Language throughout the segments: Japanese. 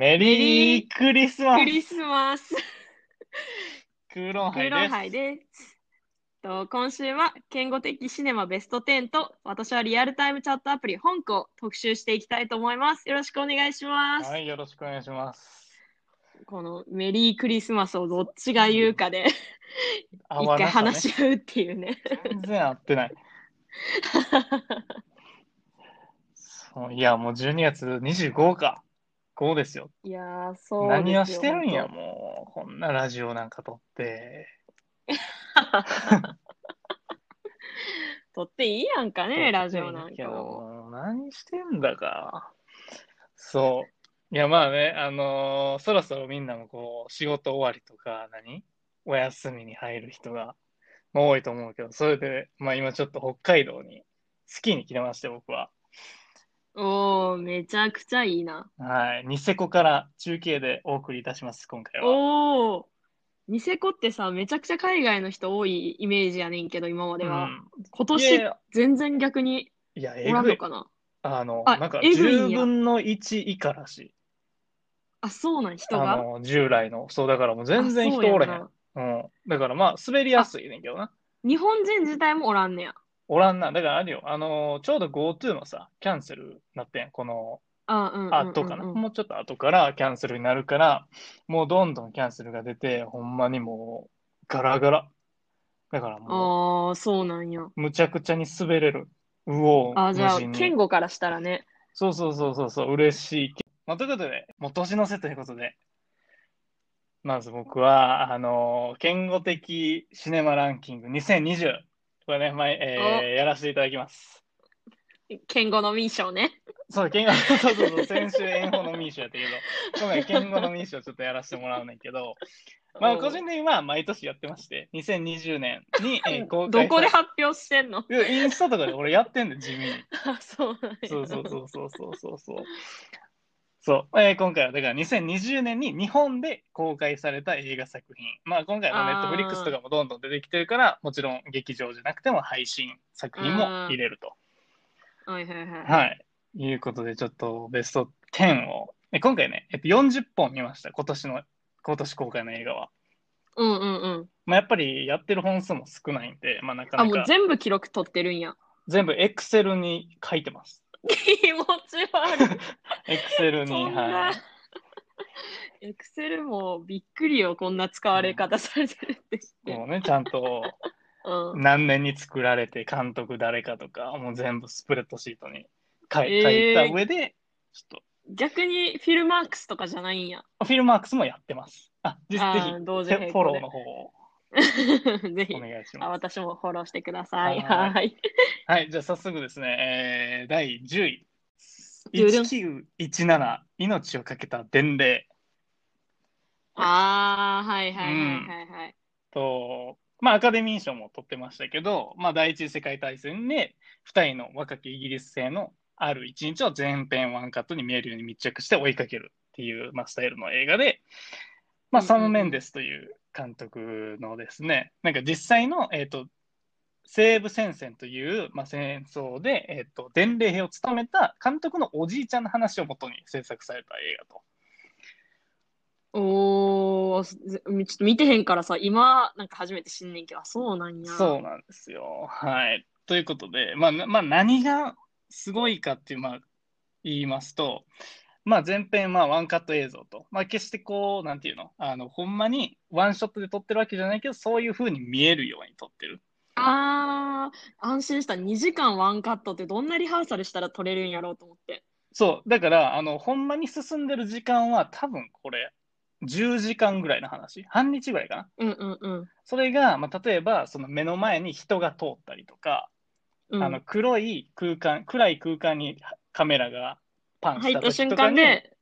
メリークリスマスクリスマス。クーロンハイクーロンです。ハイです。と今週は、言語的シネマベスト10と、私はリアルタイムチャットアプリ本校を特集していきたいと思います。よろしくお願いします。はい、よろしくお願いします。このメリークリスマスをどっちが言うかで、一回話し合うっていうね。全然合ってない。そういや、もう12月25か。5ですよ。いやー、そうですよ何をしてるんや、本もう。こんなラジオなんか撮って。当 撮っていいやんかね、ラジオなんかも。もう何してんだか。そう。いや、まあね、あのーそろそろみんなもこう、仕事終わりとか、何？お休みに入る人が、まあ、多いと思うけど、それで、まあ今ちょっと北海道に、スキーに来てまして、僕は。おー、めちゃくちゃいいな。はい。ニセコから中継でお送りいたします、今回は。おー、ニセコってさ、めちゃくちゃ海外の人多いイメージやねんけど、今までは。うん今いやい年、や全然逆にいや、おえぐい。らんのかな？あの、あなんかえぐいん10や分の1以下らしい。あ、そうなん、人が？あの、従来の。そう、だからもう全然あ人おれへ。んうん。だからまあ、滑りやすいねんけどな。日本人自体もおらんねや。おらんな。だからあるよ。あの、ちょうど GoTo のさ、キャンセルなってん。このあ、うんうんうんうん。後かな。もうちょっと後からキャンセルになるから、もうどんどんキャンセルが出て、ほんまにもう、ガラガラ。だからもああ、そうなんや。う、むちゃくちゃに滑れる。うおう、あ、じゃあ、健吾からしたらね。そうそうそうそうそう、嬉しい。まあ、ということで、もう年の瀬ということで、まず僕は、あの、言語的シネマランキング2020、これね、前、えーやらせていただきます。健吾のミッションね。そう、言語、そうそうそう、先週、英語のミーションやったけど、今回、言語のミーションちょっとやらせてもらうねんけど、まあ、個人的には毎年やってまして、2020年に、えー公開どこでさ発表してんの？インスタとかで俺やってんだよ、地味に。あ、そうなんや。そうそうそうそうそうそうそう。えー今回はだから2020年に日本で公開された映画作品。まあ今回のネットフリックスとかもどんどん出てきてるから、もちろん劇場じゃなくても配信作品も入れると。はいはいはい。はい。いうことでちょっとベスト10を。え今回ね、えっと、40本見ました。今年の、今年公開の映画は。うんうんうん。まあやっぱりやってる本数も少ないんで、まあなかあ、もうなか全部記録取ってるんや。全部エクセルに書いてます。気持ち悪い。エクセルに、はい。エクセルもびっくりよ、こんな使われ方されてるって言って。もうね、ちゃんとうん、何年に作られて監督誰かとか、もう全部スプレッドシートに書い,、えー書いた上で、ちょっ逆にフィルマークスとかじゃないんや。と、フィルマークスもやってます。あ、ぜぜあひフォローの方を ぜひお。願いしあ、ます。私もフォローしてください。はいはい。はい、じゃあ早速ですね、えー、第10位。ドゥドゥ1917、命をかけた伝令ああ、はいはいはいはいはい。と、まあ、アカデミー賞も取ってましたけど、まあ、第一次世界大戦で2人の若きイギリス製のある一日を全編ワンカットに見えるように密着して追いかけるっていう、まあ、スタイルの映画で、まあ、うんうんうんサム・メンデスという監督のですね、なんか実際の、えっ、と、西部戦線という、まあ、戦争で、えっ、と、伝令兵を務めた監督のおじいちゃんの話をもとに制作された映画と。おー、ずちょっと見てへんからさ、今なんか初めて知んねんけど、あそうなんや。そうなんですよ。はい。ということで、まあ、なまあ、何がすごいかっていう、まあ、言いますと、まあ、前編、まあ、ワンカット映像と、まあ、決してこう、なんていうの、あの、ほんまにワンショットで撮ってるわけじゃないけど、そういう風に見えるように撮ってる。あー、安心した。2時間ワンカットってどんなリハーサルしたら撮れるんやろうと思って。そう。だから、あの、ほんまに進んでる時間は、多分これ、10時間ぐらいの話。半日ぐらいかな。うんうんうん。それが、まあ、例えば、その目の前に人が通ったりとか、うん、あの黒い空間、暗い空間にカメラがパンし入ったた瞬時とかに、間で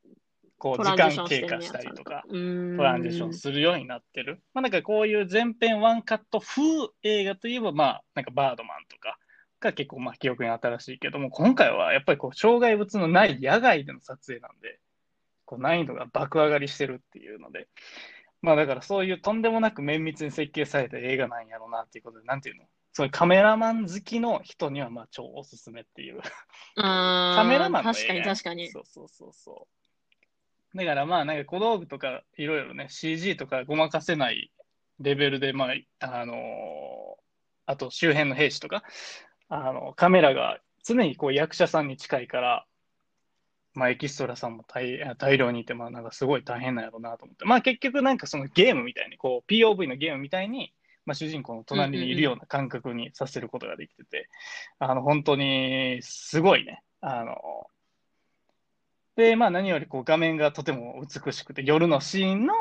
こうト時間経過したりとか、トランジションするようになってる。まあ、なんかこういう全編ワンカット風映画といえば、まあ、なんかバードマンとかが結構まあ記憶に新しいけども、今回はやっぱりこう障害物のない野外での撮影なんで、こう難易度が爆上がりしてるっていうので、まあだからそういうとんでもなく綿密に設計された映画なんやろうなっていうことで、なんていうの？そういうカメラマン好きの人にはまあ超おすすめっていう。カメラマンの確かに確かに。そうそうそうそう。だからまあ、なんか小道具とかいろいろね、CG とかごまかせないレベルで、まあ、あのーあと周辺の兵士とか、あの、カメラが常にこう役者さんに近いから、まあ、エキストラさんも大大量にいて、まあ、なんかすごい大変なんやろうなと思って、まあ、結局なんかそのゲームみたいに、こう、POV のゲームみたいに、まあ、主人公の隣にいるような感覚にさせることができてて、あの、本当にすごいね。あの、で、まあ、何よりこう画面がとても美しくて、夜のシーンの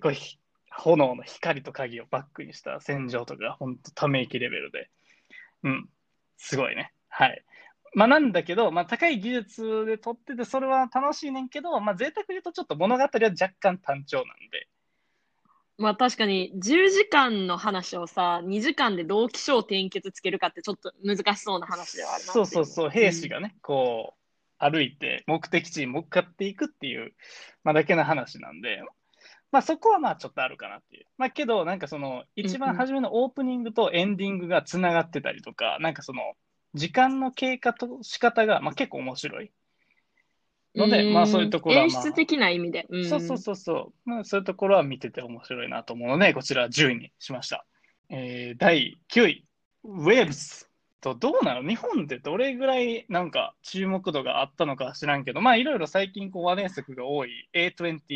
こうひ炎の光と影をバックにした戦場とか、本当ため息レベルで、うん、すごいね。はい。まあ、なんだけど、まあ、高い技術で撮ってて、それは楽しいねんけど、まあ、贅沢に言うとちょっと物語は若干単調なんで、まあ確かに10時間の話をさ、2時間でどう起承転結つけるかってちょっと難しそうな話ではあるなってそいうそうそう、兵士がね、こう、歩いて目的地に向かっていくっていう、まあ、だけの話なんで、まあそこはまあちょっとあるかなっていう。まあけど、なんかその、一番初めのオープニングとエンディングがつながってたりとか、なんかその、時間の経過と仕方が、まあ、結構面白い。ので、うんまあそういうところは、まあ、演出的な意味で。うんそうそうそうそう、まあ、そういうところは見てて面白いなと思うので、こちら10位にしました。えー第9位、ウェーブス。とどうなの？日本でどれぐらいなんか注目度があったのかは知らんけど、まあいろいろ最近こう話題作が多い A24 の、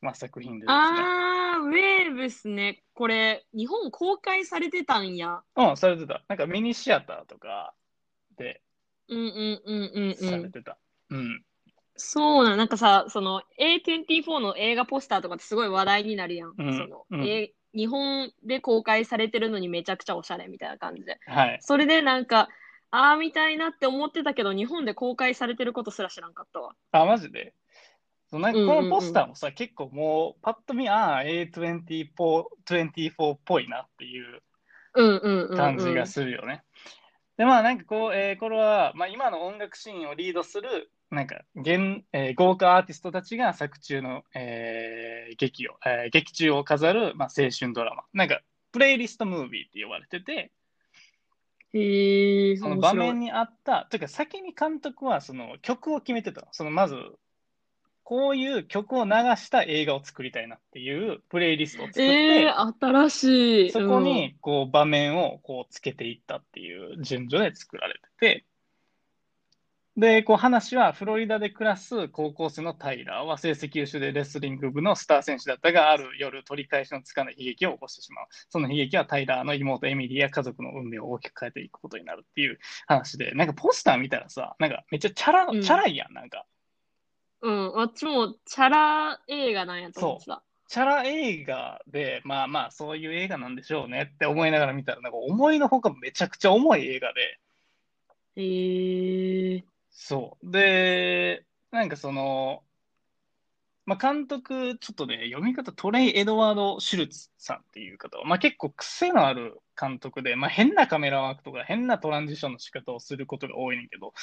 まあ、作品でですね。あー、ウェーブスね。これ、日本公開されてたんや。うん、されてた。なんかミニシアターとかでうんうんうんうんうん。されてた。うん。そうなん、なんかさ、その A24 の映画ポスターとかってすごい話題になるやん。うんそのうんえ日本で公開されてるのにめちゃくちゃおしゃれみたいな感じで。はい。それでなんか、ああみたいなって思ってたけど、日本で公開されてることすら知らんかったわ。あ、マジで？そうなんかこのポスターもさ、結構もう、パッと見、ああ、A24 24っぽいなっていううんうんうん、うん。感じがするよね。で、まあなんかこう、えーこれは、まあ今の音楽シーンをリードする、なんか現、えー豪華アーティストたちが作中の、えー劇を、えー劇中を飾る、まあ、青春ドラマ。なんか、プレイリストムービーって呼ばれてて、へえ、その場面にあった、というか先に監督はその曲を決めてたの。そのまず、こういう曲を流した映画を作りたいなっていうプレイリストを作って、えー、新しい。そこにこう場面をこうつけていったっていう順序で作られてて、で、こう話はフロリダで暮らす高校生のタイラーは成績優秀でレスリング部のスター選手だったが、ある夜取り返しのつかない悲劇を起こしてしまう。その悲劇はタイラーの妹エミリーや家族の運命を大きく変えていくことになるっていう話で、なんかポスター見たらさ、なんかめっちゃチャラ、うんチャラいやん、なんか。うん、あっちもチャラ映画なんやと思ってた。チャラ映画で、まあまあそういう映画なんでしょうねって思いながら見たら、なんか思いのほかめちゃくちゃ重い映画で、へえ。そう。で、なんかその、まあ、監督、ちょっとね、読み方、トレイ・エドワード・シュルツさんっていう方は、まあ、結構癖のある監督で、まあ、変なカメラワークとか変なトランジションの仕方をすることが多いねんけど、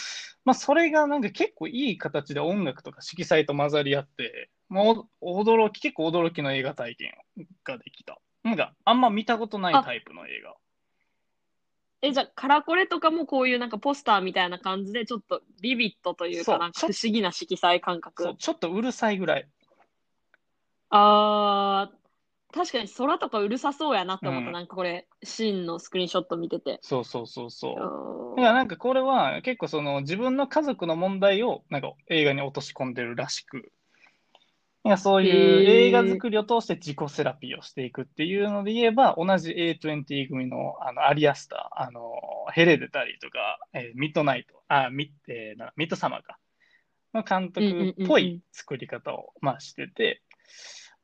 まあ、それがなんか結構いい形で音楽とか色彩と混ざり合って、もう驚き、結構驚きの映画体験ができた。なんか、あんま見たことないタイプの映画。え、じゃあ、カラコレとかもこういうなんかポスターみたいな感じで、ちょっとビビットというそうか、なんか不思議な色彩感そう覚。、ちょっとうるさいぐらい。あー、確かに空とかうるさそうやなって思った。うんなんかこれ、シーンのスクリーンショット見てて。そうそうそうそう。あだからなんかこれは結構その自分の家族の問題をなんか映画に落とし込んでるらしく、なんかそういう映画作りを通して自己セラピーをしていくっていうので言えば、同じ A20 組のあのアリアスター、あのヘレデタリーとか、えーミッドナイト、あ、ミッ,、えーなミッドサマーか、の監督っぽい作り方をまあしてて、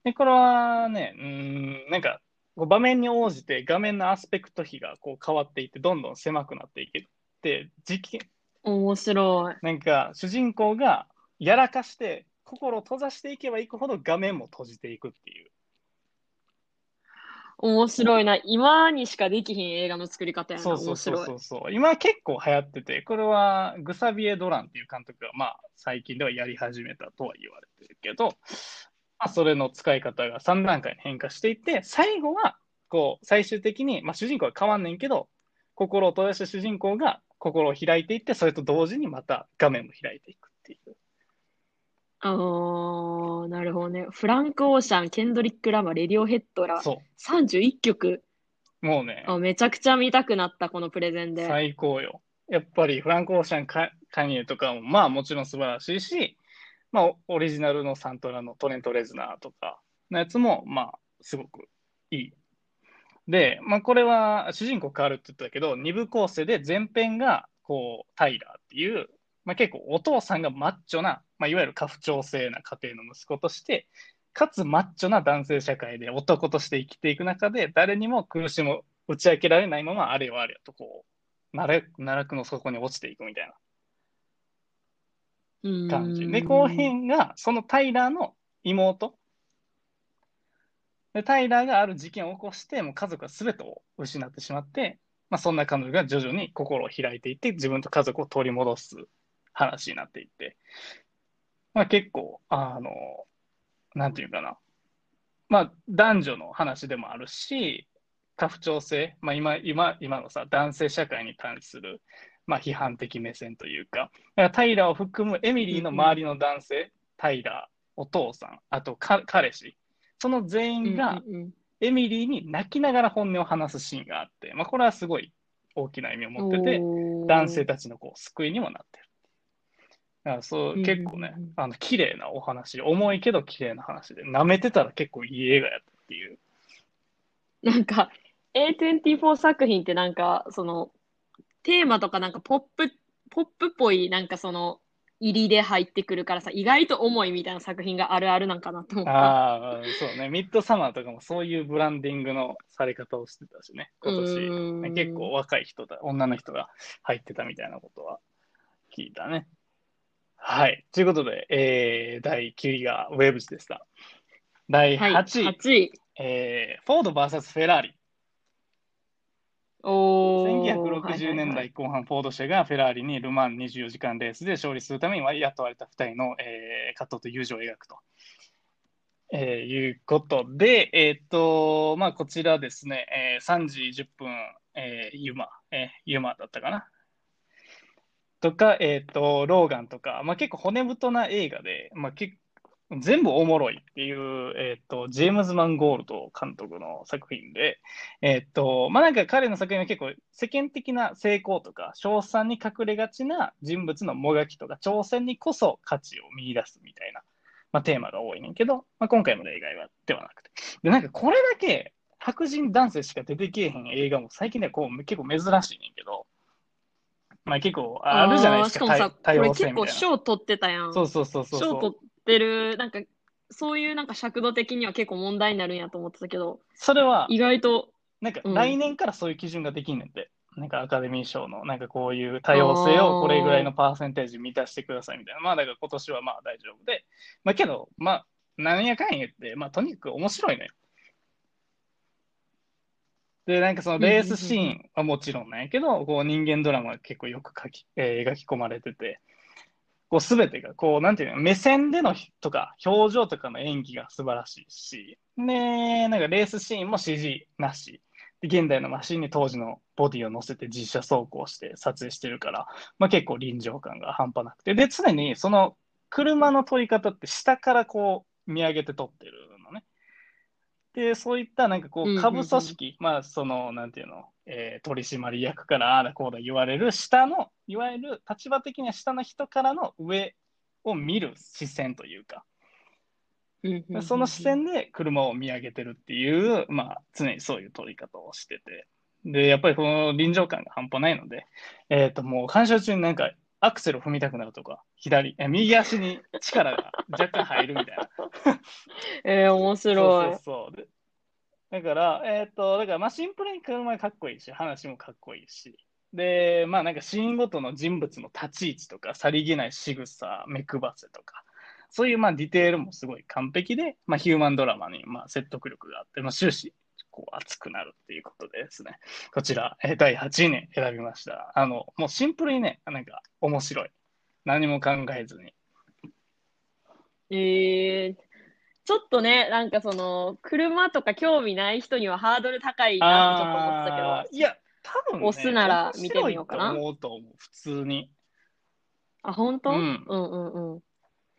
で、これはね、うーん、なんか場面に応じて画面のアスペクト比がこう変わっていって、どんどん狭くなっていけて、時期、面白い。なんか主人公がやらかして心を閉ざしていけばいくほど画面も閉じていくっていう。面白いな。今にしかできひん映画の作り方やな。そうそうそうそ。うそう。今結構流行ってて、これはグサビエ・ドランっていう監督がまあ最近ではやり始めたとは言われてるけど、まあ、それの使い方が3段階に変化していって、最後はこう最終的に、まあ、主人公は変わんねんけど、心を閉ざした主人公が心を開いていって、それと同時にまた画面も開いていくっていう。あー、なるほどね。フランク・オーシャン、ケンドリック・ラマー、レディオヘッドらそ31曲。う。もうね、あ、めちゃくちゃ見たくなった、このプレゼンで。最高よ。やっぱりフランク・オーシャン、カカニエとかも、まあもちろん素晴らしいし、まあオオリジナルのサントラのトレント・レズナーとかのやつも、まあすごくいい。で、まあこれは主人公変わるって言ってたけど、二部構成で前編が、こう、タイラーっていう、まあ結構お父さんがマッチョな、まあいわゆる家父長制な家庭の息子として、かつマッチョな男性社会で男として生きていく中で、誰にも苦しむ、打ち明けられないまま、あれよあれよとこう、奈落の底に落ちていくみたいな感じ。で、後編が、そのタイラーの妹。で、タイラーがある事件を起こして、もう家族は全てを失ってしまって、まあ、そんな彼女が徐々に心を開いていって、自分と家族を取り戻す話になっていって、まあ、結構、あの、なんていうかな。まあ、男女の話でもあるし、家父長制、まあ、今、今、今のさ、男性社会に対する、まあ、批判的目線というか、だからタイラーを含むエミリーの周りの男性、タイラー、お父さん、あとか彼氏、その全員がうんうんうん。エミリーに泣きながら本音を話すシーンがあって、まあ、これはすごい大きな意味を持ってて、男性たちのこう救いにもなってる。だからそううん結構ねあの綺麗なお話、重いけど綺麗な話で、舐めてたら結構いい映画やったっていう。なんか、A24 作品ってなんか、その、テーマとかなんかポップ、ポップっぽいなんかその、入りで入ってくるからさ、意外と重いみたいな作品があるあるなんかなと思った。ああ、そうね、ミッドサマーとかもそういうブランディングのされ方をしてたしね、今う年。結構若い人だ、女の人が入ってたみたいなことは聞いたね。はい。ということで、えー、第9位がウェブズでした。第はい、8位、8位。えー、フォード VS フェラーリ。おー。1960年代後半、フォード社がフェラーリにル・マン24時間レースで勝利するために雇われた2人の、えー葛藤と友情を描くと、えーいうことで、えっ、と、まあ、こちらですね、えー3時10分、えーユマ、えーユマだったかな。とか、えっ、と、ローガンとか、まあ、結構骨太な映画で、まあ、結全部おもろいっていう、えっ、と、ジェームズ・マンゴールド監督の作品で、えっと、まあ、なんか彼の作品は結構世間的な成功とか、賞賛に隠れがちな人物のもがきとか、挑戦にこそ価値を見出すみたいな、まあ、テーマが多いねんけど、まあ、今回の例外はではなくて。で、なんかこれだけ白人男性しか出てけえへん映画も最近ではこう結構珍しいねんけど、まあ結構あるじゃないですか、しかもさ、これ結構。賞取ってたやん。そうそうそうそう。賞取ってる、なんか、そういうなんか尺度的には結構問題になるんやと思ってたけど、それは、意外と、なんかうん来年からそういう基準ができんねんて。なんかアカデミー賞の、なんかこういう多様性をこれぐらいのパーセンテージ満たしてくださいみたいな。まあだから今年はまあ大丈夫で。まあけど、まあ、なんやかんやって、まあとにかく面白いね。で、なんかそのレースシーンはもちろんなんやけど、こう人間ドラマが結構よく書き、えー描き込まれてて、こうすべてが、こう、なんていうの、目線でのとか、表情とかの演技が素晴らしいし、で、なんかレースシーンも CG なし。で、現代のマシンに当時のボディを乗せて実写走行して撮影してるから、まあ結構臨場感が半端なくて。で、常にその車の撮り方って下からこう見上げて撮ってる。で、そういったなんかこう、下部組織、まあその、なんていうの、えー取締役からああだこうだ言われる下の、いわゆる立場的には下の人からの上を見る視線というか、その視線で車を見上げてるっていう、まあ、常にそういう撮り方をしてて。で、やっぱりこの臨場感が半端ないので、えっ、と、もう鑑賞中になんかアクセルを踏みたくなるとか、左、え右足に力が若干入るみたいな。えー、面白い。そうそうそう。でだから、えっ、と、だからまあシンプルに車がかっこいいし、話もかっこいいし。で、まあなんかシーンごとの人物の立ち位置とか、さりげない仕草、目配せとか、そういうまあディテールもすごい完璧で、まあヒューマンドラマにまあ説得力があって、まあ終始こう熱くなるっていうことでですね、こちら、えー第8位に選びました。あの、もうシンプルにね、なんか面白い。何も考えずに。えー、ちょっとね、なんかその、車とか興味ない人にはハードル高いなってちょっと思ってたけど、いや、多分、ね、押すなら見てみようかな思うと思う、普通に。あ、本当？ううんんうんうん。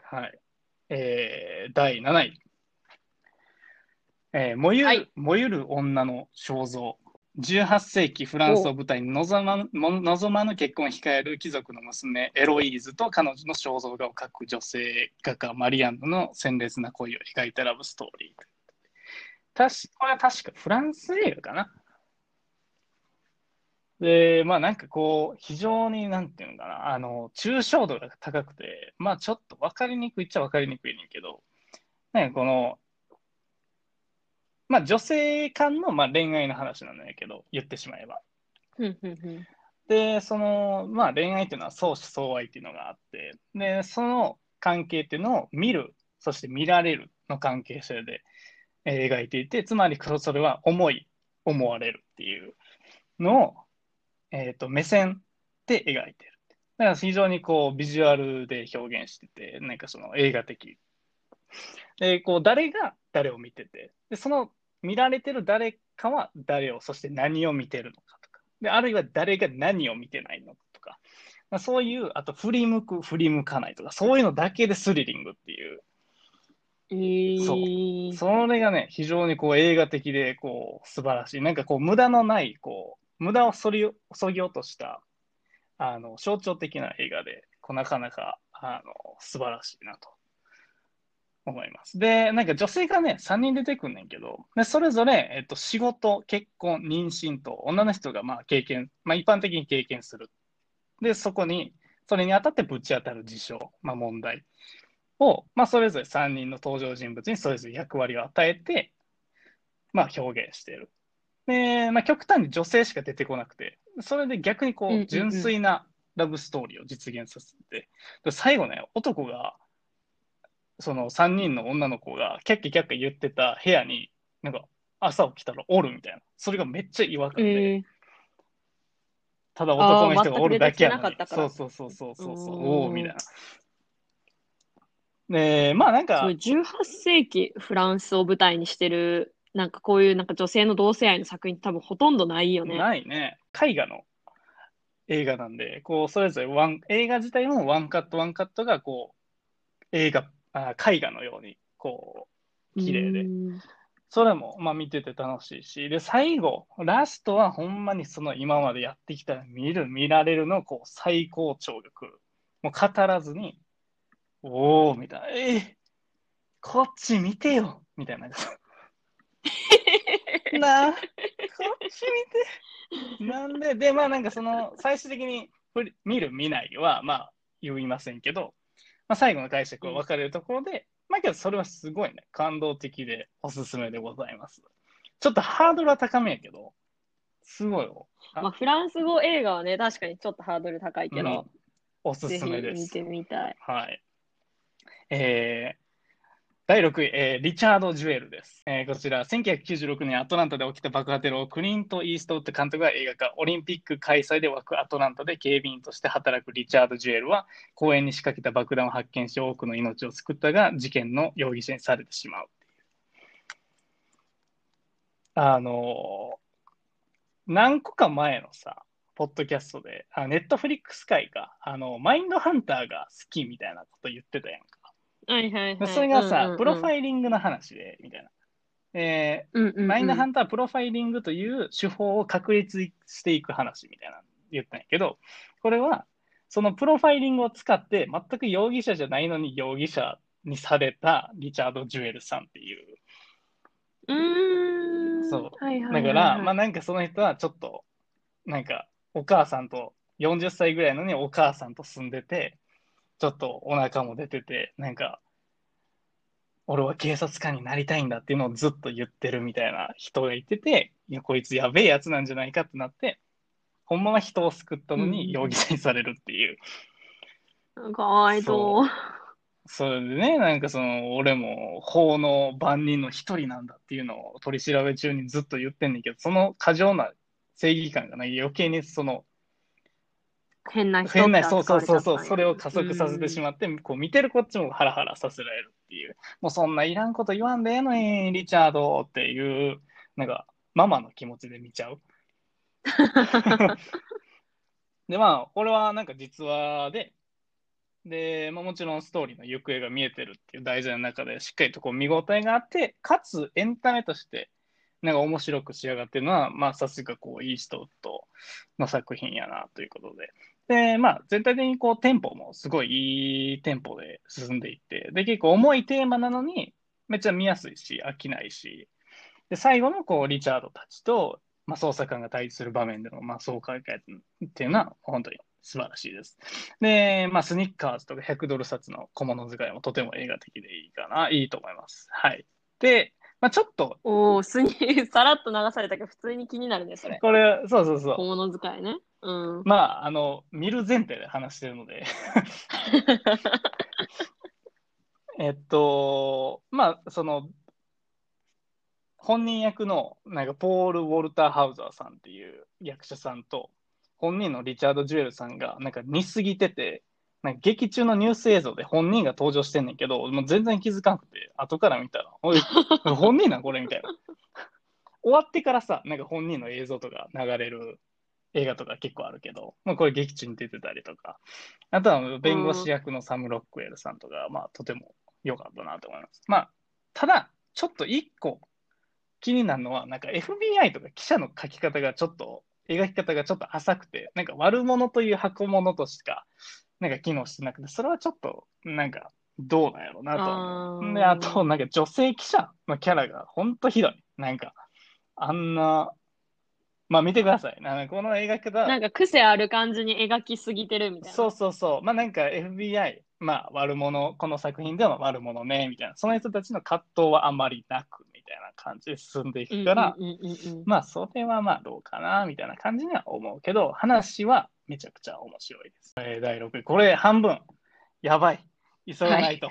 はい。えー第7位。えー燃ゆる、はい燃ゆる女の肖像。18世紀フランスを舞台に望ま望まぬ結婚を控える貴族の娘エロイーズと彼女の肖像画を描く女性画家マリアンヌの鮮烈な恋を描いたラブストーリー。たしこれは確かフランス映画かな。で、まあなんかこう、非常になんていうのかな、あの、抽象度が高くて、まあちょっと分かりにくいっちゃ分かりにくいねんけど、なんかこの、まあ女性間のまあ恋愛の話なんだけど、言ってしまえば。で、その、まあ恋愛っていうのは相思相愛っていうのがあって、で、その関係っていうのを見る、そして見られるの関係性で、えー描いていて、つまりそれは思い、思われるっていうのを、えっと、目線で描いてる。だから非常にこうビジュアルで表現してて、なんかその映画的。で、こう誰が誰を見てて、で、その見られてる誰かは誰を、そして何を見てるのかとか。で、あるいは誰が何を見てないのかとか。まあ、そういう、あと振り向く、振り向かないとか、そういうのだけでスリリングっていう。えー、それがね、非常にこう映画的でこう素晴らしい。なんかこう無駄のない、こう、無駄をそりそぎ落とした、あの、象徴的な映画で、こうなかなか、あの、素晴らしいなと思います。で、なんか女性がね、3人出てくんねんけど、でそれぞれ、えっと、仕事、結婚、妊娠と、女の人がまあ経験、まあ一般的に経験する。で、そこに、それにあたってぶち当たる事象、まあ問題を、まあそれぞれ3人の登場人物にそれぞれ役割を与えて、まあ表現している。で、まあ極端に女性しか出てこなくて、それで逆にこう、純粋なラブストーリーを実現させて、で最後ね、男が、その3人の女の子がキャッキャキャッキャ言ってた部屋に、なんか朝起きたらおるみたいな。それがめっちゃ違和感で、えー、ただ男の人がおるだけやのにそうそうそうそうそうそう、おおみたいな。で、まあなんかそう、18世紀フランスを舞台にしてる、なんかこういうなんか女性の同性愛の作品って多分ほとんどないよね。ないね。絵画の映画なんで、こう、それぞれワン、映画自体もワンカットワンカットが、こう、映画、あ絵画のように、こう、綺麗で。うんそれも、まあ見てて楽しいし、で、最後、ラストはほんまにその今までやってきた見る、見られるの、こう、最高潮が来る。もう語らずに、おー、みたいな、えーこっち見てよ、みたいな。なあ、こっち見て。なんで、で、まあなんかその、最終的に見る、見ないは、まあ言いませんけど、まあ最後の解釈は分かれるところで、まあけどそれはすごいね、感動的でおすすめでございます。ちょっとハードルは高めやけど、すごいよ。あまあ、フランス語映画はね、確かにちょっとハードル高いけど、うんおすすめです。見てみたい。はい。えー第6位、えーリチャード・ジュエルです。えーこちら、1996年アトランタで起きた爆破テロをクリント・イーストウッド監督が映画化、オリンピック開催で沸くアトランタで警備員として働くリチャード・ジュエルは、公園に仕掛けた爆弾を発見し、多くの命を救ったが、事件の容疑者にされてしまうう。あのー何個か前のさ、ポッドキャストで、ネットフリックス界が、あの、マインドハンターが好きみたいなこと言ってたやんか。はいはいはい。それがさ、プロファイリングの話で、みたいな。えうんうんうんーマインドハンターはプロファイリングという手法を確立していく話みたいなの言ったんやけど、これは、そのプロファイリングを使って、全く容疑者じゃないのに容疑者にされたリチャード・ジュエルさんっていう。うーん。そうはいはいはいはい。だから、まあなんかその人はちょっと、なんかお母さんと、40歳ぐらいのにお母さんと住んでて、ちょっとお腹も出てて、なんか、俺は警察官になりたいんだっていうのをずっと言ってるみたいな人がいてて、いや、こいつやべえやつなんじゃないかってなって、ほんまは人を救ったのうんに容疑者にされるっていう。かわいそう。それでね、なんかその、俺も法の番人の一人なんだっていうのを取り調べ中にずっと言ってんねんけど、その過剰な正義感がない余計にその、変な人変な、そうそうそうそう、それを加速させてしまって、こう見てるこっちもハラハラさせられるっていう、もうそんないらんこと言わんでええのに、リチャードっていう、なんか、ママの気持ちで見ちゃう。で、まあ、これはなんか実話で、で、まあ、もちろんストーリーの行方が見えてるっていう題材の中で、しっかりとこう見応えがあって、かつエンタメとして、なんか面白く仕上がってるのは、まあ、さすがこう、いい人との作品やなということで。で、まあ、全体的にこう、テンポもすごいいいテンポで進んでいって、で、結構重いテーマなのに、めっちゃ見やすいし、飽きないし、で、最後のこう、リチャードたちと、まあ、捜査官が対峙する場面での、まあ、爽快感っていうのは、本当に素晴らしいです。で、まあ、スニッカーズとか100ドル札の小物使いもとても映画的でいいかな、いいと思います。はい。で、まあ、ちょっと、おお、すに、さらっと流されたけど、普通に気になるね、それ。これ、そうそうそう。小物使いね。うん。まあ、あの、見る前提で話してるので、えっと、まあ、その、本人役の、なんか、ポール・ウォルター・ハウザーさんっていう役者さんと、本人のリチャード・ジュエルさんが、なんか似すぎてて、なんか劇中のニュース映像で本人が登場してんねんけど、もう全然気づかなくて、後から見たら、おい、本人なんこれみたいな。終わってからさ、なんか本人の映像とか流れる映画とか結構あるけど、まあ、これ劇中に出てたりとか、あとは弁護士役のサム・ロックウェルさんとか、まあ、とても良かったなと思います。まあ、ただ、ちょっと一個気になるのは、なんか FBI とか記者の書き方がちょっと、描き方がちょっと浅くて、なんか悪者という箱物としか、なんか機能してなくて、それはちょっと、なんか、どうなんやろうなとで、あと、なんか女性記者のキャラがほんとひどい。なんか、あんな、まあ見てください。なんかこの描き方、なんか癖ある感じに描きすぎてるみたいな。そうそうそう。まあなんか FBI、まあ悪者、この作品では悪者ね、みたいな。その人たちの葛藤はあんまりなく、みたいな感じで進んでいくから、まあそれはまあどうかな、みたいな感じには思うけど、話はめちゃくちゃ面白いです。えー第6位。これ半分。やばい。急がないと。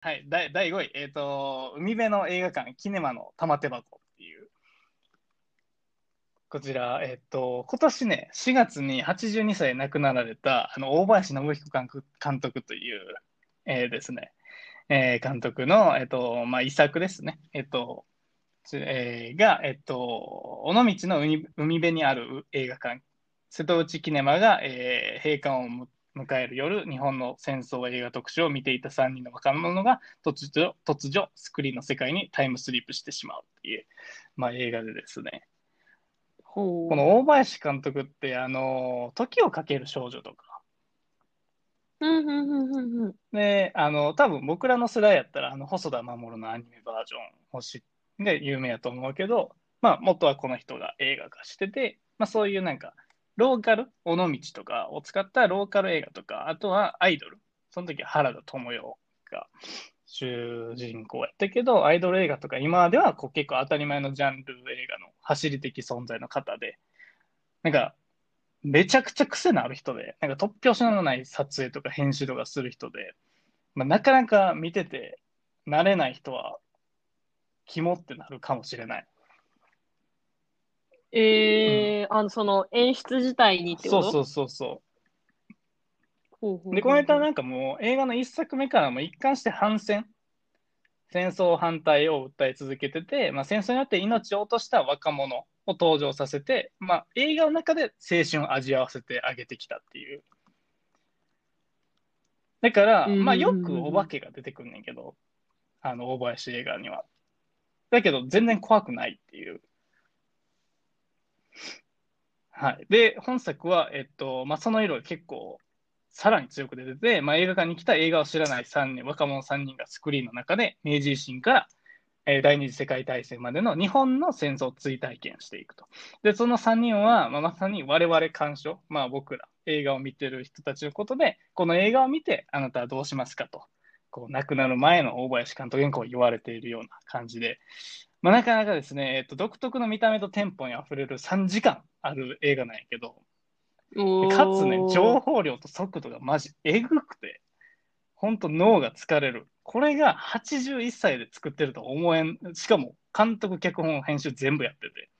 はい。第第5位。えっ、と、海辺の映画館、キネマの玉手箱っていう。こちら、えっ、と、今年ね、4月に82歳で亡くなられた、あの、大林信彦監督監督という、えーですね、えー監督の、えっ、と、まあ、遺作ですね。えっ、と、つえーが、えっと、尾道の海海辺にある映画館、瀬戸内キネマが、えー閉館をむ迎える夜、日本の戦争映画特集を見ていた3人の若者が突如、突如スクリーンの世界にタイムスリープしてしまうっていう、まあ、映画でですね、この大林監督って、あの、時をかける少女とか、うんうんうんうんうん。で、あの、多分僕らの世代やったら、あの、細田守のアニメバージョンを知って有名やと思うけど、まあ、元はこの人が映画化してて、まあ、そういうなんか、ローカル、尾道とかを使ったローカル映画とか、あとはアイドル。その時は原田知世が主人公やったけど、アイドル映画とか今ではこう結構当たり前のジャンル映画の走り的存在の方で、なんか、めちゃくちゃ癖のある人で、なんか突拍子のない撮影とか編集とかする人で、まあ、なかなか見てて慣れない人は、肝ってなるかもしれない。えー、あの、その演出自体にってこと？そうそうそうそう。ほうほうほうで、この間なんかもう映画の一作目からも一貫して反戦、戦争反対を訴え続けてて、まあ、戦争によって命を落とした若者を登場させて、まあ、映画の中で青春を味わわせてあげてきたっていう。だから、まあ、よくお化けが出てくんねんけど、あの、大林映画には。だけど、全然怖くないっていう。はい。で、本作は、えっと、まあ、その色が結構、さらに強く出てて、まあ、映画館に来た映画を知らない3人、若者3人がスクリーンの中で、明治維新から、えー第二次世界大戦までの日本の戦争を追体験していくと。で、その3人は、まあ、まさに我々鑑賞、まあ、僕ら、映画を見てる人たちのことで、この映画を見て、あなたはどうしますかと、こう、亡くなる前の大林監督にこう言われているような感じで、まあ、なかなかですね、えっと、独特の見た目とテンポにあふれる3時間ある映画なんやけど、かつね、情報量と速度がマジえぐくて、ほんと脳が疲れる。これが81歳で作ってるとは思えん。しかも、監督、脚本、編集全部やってて。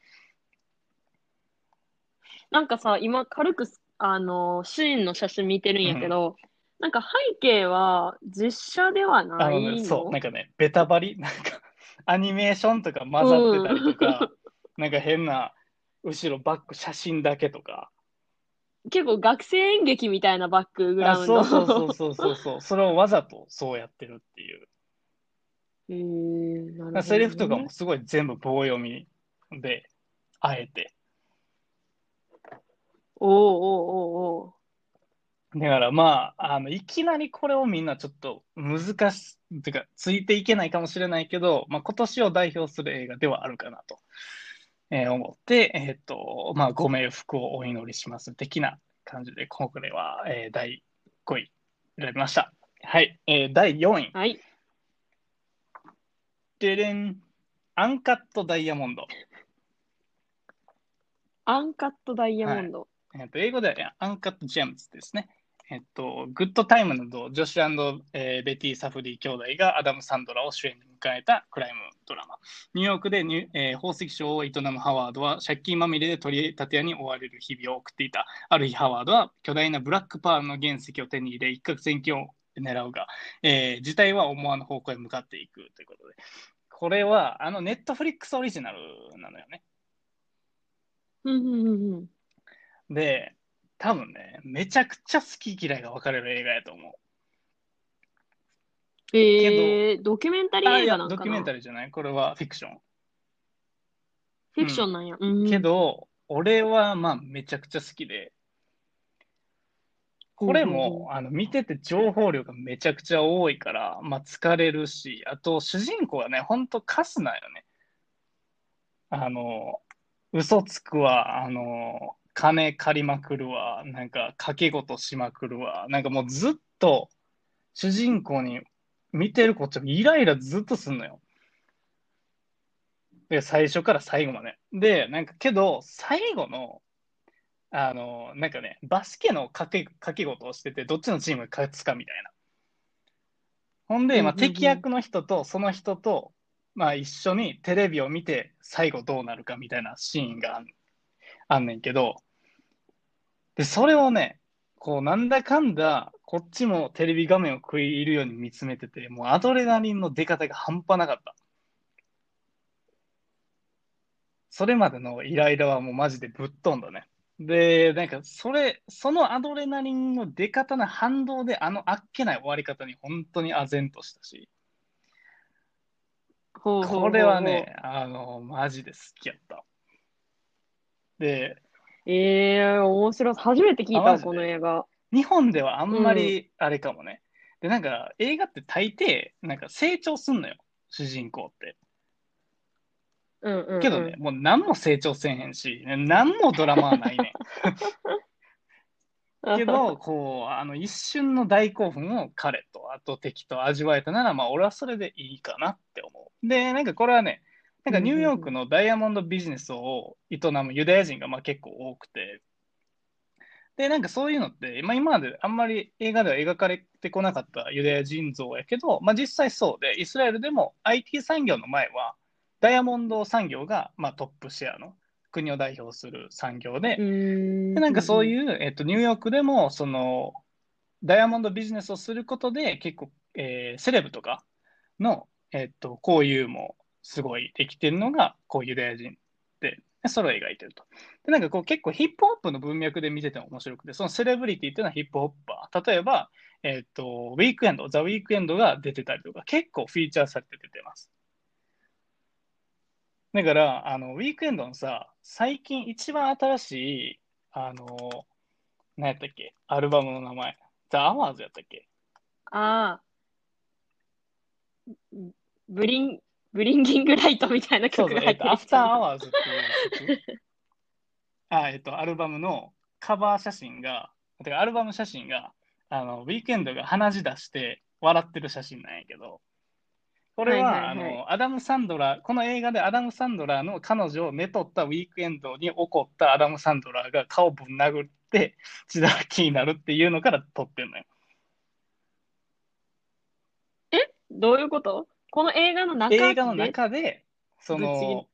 なんかさ、今軽く、あの、シーンの写真見てるんやけど、なんか背景は実写ではないの？そう、なんかね、ベタバリ、なんか、アニメーションとか混ざってたりとか、なんか変な、後ろバック写真だけとか、結構学生演劇みたいなバックグラあ、ウンド。そうそうそうそうそうそう。それをわざとそうやってるっていう。へーなるほどねセリフとかもすごい全部棒読みで、あえて。おーおーおーおだからまあ、あの、いきなりこれをみんなちょっと難しい、てか、ついていけないかもしれないけど、まあ今年を代表する映画ではあるかなと、えー思って、えっと、まあご冥福をお祈りします的な感じで、これは、えー第5位選びました。はい、えー第4位。ーはい。ででん、アンカットダイヤモンド。アンカットダイヤモンド。えっと、英語では Uncut Gems ですね。えっと、グッドタイムなど、ジョシュえーベニー・サフディ兄弟がアダム・サンドラーを主演に迎えたクライムドラマ。ニューヨークでえー宝石商を営むハワードは借金まみれで取り立て屋に追われる日々を送っていた。ある日、ハワードは巨大なブラックパールの原石を手に入れ、一攫千金を狙うが、えー事態は思わぬ方向へ向かっていくということで。これは、あの、ネットフリックスオリジナルなのよね。で、多分ね、めちゃくちゃ好き嫌いが分かれる映画やと思う。えー、ドキュメンタリー映画なんかな？ドキュメンタリーじゃない？これはフィクション。フィクションなんや。うん。けど、俺はまあめちゃくちゃ好きで、これも、あの、見てて情報量がめちゃくちゃ多いから、まあ疲れるし、あと主人公はね、ほんとカスなんよね。あの、嘘つくわ、あの、金借りまくるわ、なんか賭け事しまくるわ、なんかもうずっと主人公に見てるこっちはイライラずっとすんのよ。で、最初から最後まで。で、なんかけど、最後の、あの、なんかね、バスケの賭け、賭け事をしてて、どっちのチームが勝つかみたいな。ほんで、まあ、敵役の人とその人と、まあ、一緒にテレビを見て、最後どうなるかみたいなシーンがあんあんねんけど、で、それをね、こう、なんだかんだ、こっちもテレビ画面を食い入るように見つめてて、もうアドレナリンの出方が半端なかった。それまでのイライラはもうマジでぶっ飛んだね。で、なんか、それ、そのアドレナリンの出方の反動で、あのあっけない終わり方に本当に唖然としたし、ほうほうほうほうこれはね、あの、マジで好きやった。で、えー、面白い。初めて聞いたわ、あマジで？この映画。日本ではあんまりあれかもね。で、なんか映画って大抵、なんか成長すんのよ、主人公って。うんう。けどね、もう何も成長せんへんし、何もドラマはないねん。けど、こう、あの一瞬の大興奮を彼と、あと敵と味わえたなら、まあ俺はそれでいいかなって思う。で、なんかこれはね、なんかニューヨークのダイヤモンドビジネスを営むユダヤ人がまあ結構多くて、で、なんかそういうのって、まあ、今まであんまり映画では描かれてこなかったユダヤ人像やけど、まあ、実際そうで、イスラエルでも IT 産業の前は、ダイヤモンド産業がまあトップシェアの国を代表する産業で。でなんかそうういう、えっと、ニューヨークでも、その、ダイヤモンドビジネスをすることで、結構、えーセレブとかの、えっと、交友もすごいできてるのが、こう、ユダヤ人で、でそれを描いてると。で、なんかこう、結構ヒップホップの文脈で見てても面白くて、そのセレブリティっていうのはヒップホッパー。例えば、えっと、ウィークエンド、ザ・ウィークエンドが出てたりとか、結構フィーチャーされて出てます。だから、あの、ウィークエンドのさ、最近一番新しい、あの、何やったっけ？アルバムの名前。ザ・アワーズやったっけ？ああ。ブリン、 Blinding Lights みたいな曲が入ってる After Hours っていう曲。あ、えっと、アルバムのカバー写真が、てかアルバム写真が、あの、ウィークエンドが鼻血出して笑ってる写真なんやけど、これは、はいはいはいあの、アダム・サンドラー、この映画でアダム・サンドラーの彼女を寝取ったウィークエンドに怒ったアダム・サンドラーが顔ぶん殴って血だらけになるっていうのから撮ってんのよ。どういうこと？この映画の中で映画の中で、その、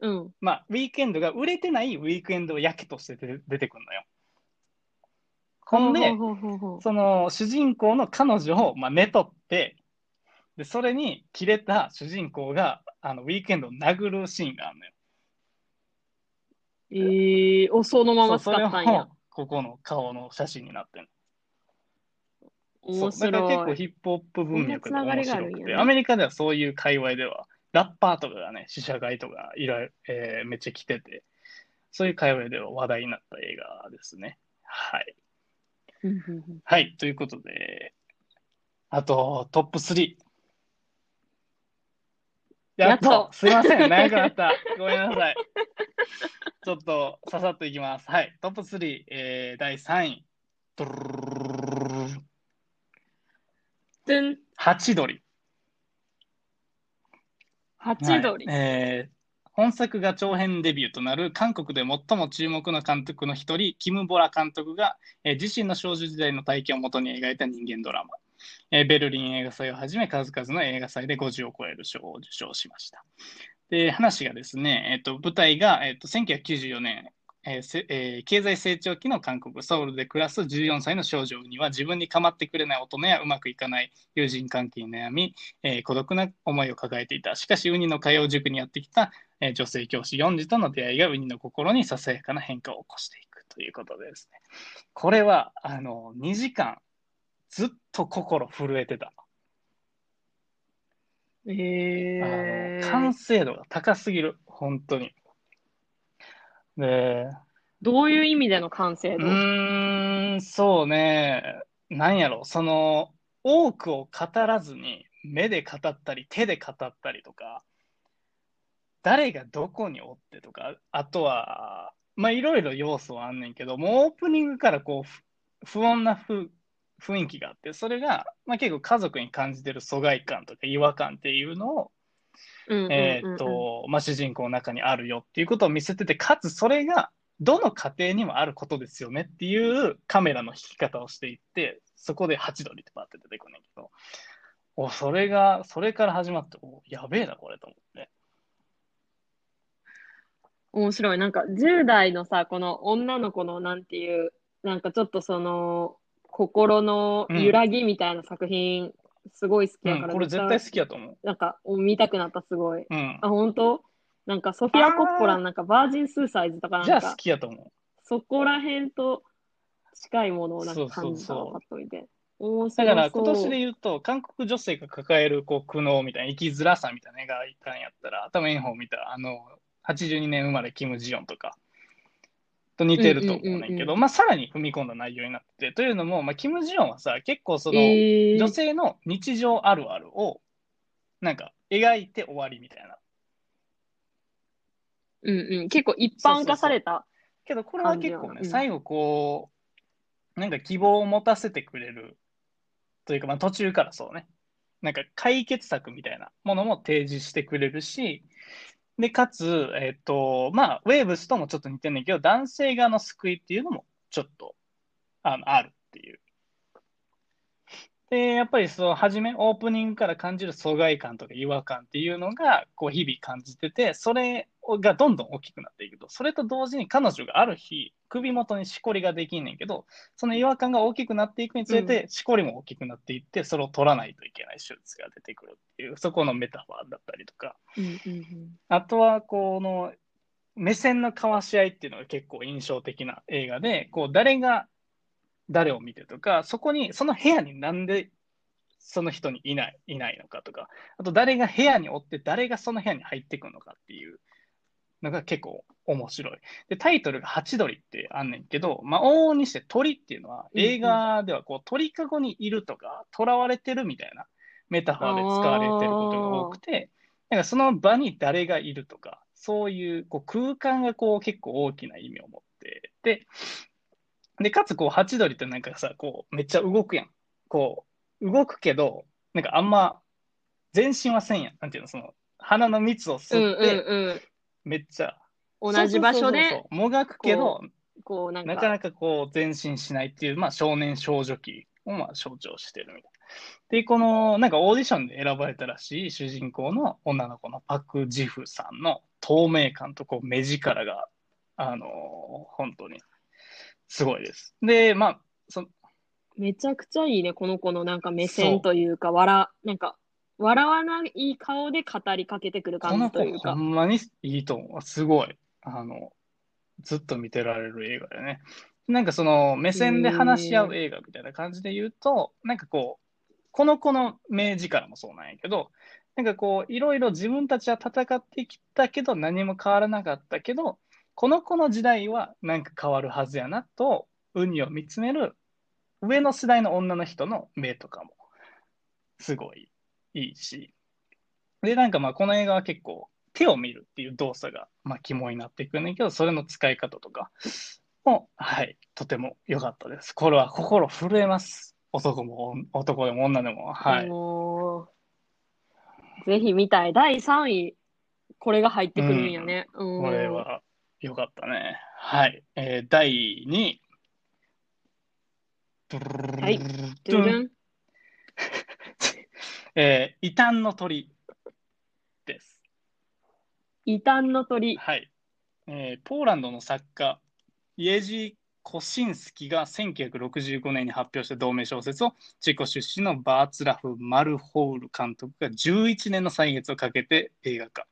うん。まあ、ウィークエンドが売れてないウィークエンドを役として出て出てくるのよ。ほんで、その主人公の彼女を、まあ、寝取って、で、それに切れた主人公が、あの、ウィークエンドを殴るシーンがあるのよ。えー、お、そのまま使ったんや。ここの顔の写真になってる面それが結構。ヒップホップ文脈で面白くて、アメリカではそういう界隈では、ラッパーとかがね、試写会とかいろいろ、えーめっちゃ来てて、そういう界隈では話題になった映画ですね。はい。はい、ということで、あとトップ3。やっとやっとすいません、長くなった。ごめんなさい。ちょっとささっといきます。はい、トップ3、えー、第3位。ドルルルルトゥン、ハチドリ。ハチドリ。はいえー本作が長編デビューとなる韓国で最も注目の監督の一人、キム・ボラ監督が、えー自身の少女時代の体験をもとに描いた人間ドラマ。えーベルリン映画祭をはじめ数々の映画祭で50を超える賞を受賞しました。で話がですね、えっと舞台が、えっと1994年、えーせえー経済成長期の韓国ソウルで暮らす14歳の少女には自分に構ってくれない大人やうまくいかない友人関係に悩み、えー孤独な思いを抱えていた。しかし、ウニの通う塾にやってきた、えー女性教師4児との出会いがウニの心にささやかな変化を起こしていくということでですね。これは、あの、2時間、ずっと心震えてた。えあーの、完成度が高すぎる。本当に。で、どういう意味での完成う度ーん、そうね。なんやろ、その、多くを語らずに、目で語ったり、手で語ったりとか、誰がどこにおってとか、あとは、まあ、いろいろ要素はあんねんけど、もうオープニングからこう、ふ不穏なふ雰囲気があって、それが、まあ、結構家族に感じてる疎外感とか違和感っていうのを、えーっと、まあ、主人公の中にあるよっていうことを見せてて、かつそれがどの家庭にもあることですよねっていうカメラの引き方をしていって、そこでハチドリってパッて出てくるんだけど、お、それが、それから始まって、お、やべえな、これと思って。面白い。なんか10代のさ、この女の子のなんていう、なんかちょっとその、心の揺らぎみたいな作品、すごい好きうん、やから、これ絶対好きやと思う。なんか見たくなった、すごい。うん。あ、本当？なんかソフィア・コッポラのなんかバージン・スーサイズとかじゃあ好なんか、きやと思そこら辺と近いものをなんか感じたわ、そうパッと見て。だから今年で言うと、韓国女性が抱えるこう苦悩みたいな、生きづらさみたいな映画いたんやったら、多分炎鵬見たら、あの、82年生まれキム・ジヨンとか、と似てると思うねんけど、まあ、さらに踏み込んだ内容になってて、というのも、まあ、キム・ジヨンはさ、結構その、えー。女性の日常あるあるを、なんか、描いて終わりみたいな。うんうん、結構一般化された。けど、これは結構ね、最後こう、なんか希望を持たせてくれるというか、まあ途中からそうね、なんか解決策みたいなものも提示してくれるし、で、かつ、えっと、まあ、ウェーブスともちょっと似てんねんけど、男性側の救いっていうのもちょっと、あの、あるっていう。で、やっぱりその、初め、オープニングから感じる疎外感とか違和感っていうのが、こう、日々感じてて、それがどんどん大きくなっていくと。それと同時に彼女がある日、首元にしこりができんねんけど、その違和感が大きくなっていくにつれて、しこりも大きくなっていって、それを取らないといけない手術が出てくるっていう、そこのメタファーだったりとか。うんうんうんあとは、この、目線の交わし合いっていうのが結構印象的な映画で、こう、誰が誰を見てとか、そこに、その部屋になんでその人にいない、いないのかとか、あと誰が部屋におって、誰がその部屋に入ってくるのかっていうのが結構面白い。で、タイトルがハチドリってあんねんけど、まあ、往々にして鳥っていうのは、映画ではこう、鳥かごにいるとか、囚われてるみたいなメタファーで使われてることが多くて、なんかその場に誰がいるとか、そういうこう空間がこう結構大きな意味を持ってて、で、かつこう、ハチドリってなんかさ、こう、めっちゃ動くやん。こう、動くけど、なんかあんま前進はせんやん。なんていうの、その、鼻の蜜を吸うんって、うんめっちゃ、うん。同じ場所そうそうそうで、そうもがくけど、こうなんか、なかなかこう前進しないっていう、まあ少年少女期をまあ象徴してるみたいな。で、このなんかオーディションで選ばれたらしい主人公の女の子のパク・ジフさんの透明感とこう目力が、あのー本当にすごいです。で、まあ、そめちゃくちゃいいね、この子のなんか目線というか、笑、なんか、笑わない顔で語りかけてくる感じというか。ほんまにいいと思う。すごい。あの、ずっと見てられる映画でね。なんかその目線で話し合う映画みたいな感じで言うと、なんかこう、この子の明治からもそうなんやけど、なんかこう、いろいろ自分たちは戦ってきたけど、何も変わらなかったけど、この子の時代はなんか変わるはずやなと、ウニを見つめる上の世代の女の人の目とかも、すごいいいし。で、なんかまあ、この映画は結構、手を見るっていう動作が、まあ、肝になっていくんだけど、それの使い方とかも、はい、とても良かったです。これは心震えます。男も、男でも女でも。はい。ぜひ見たい。第3位、これが入ってくるんやね。うん。これは良かったね。はい。えー第2位。はいドゥルンえー異端の鳥です。異端の鳥。はい。えーポーランドの作家、イエジ・コシンスキが1965年に発表した同名小説を、チェコ出身のバーツラフ・マルホール監督が11年の歳月をかけて映画化。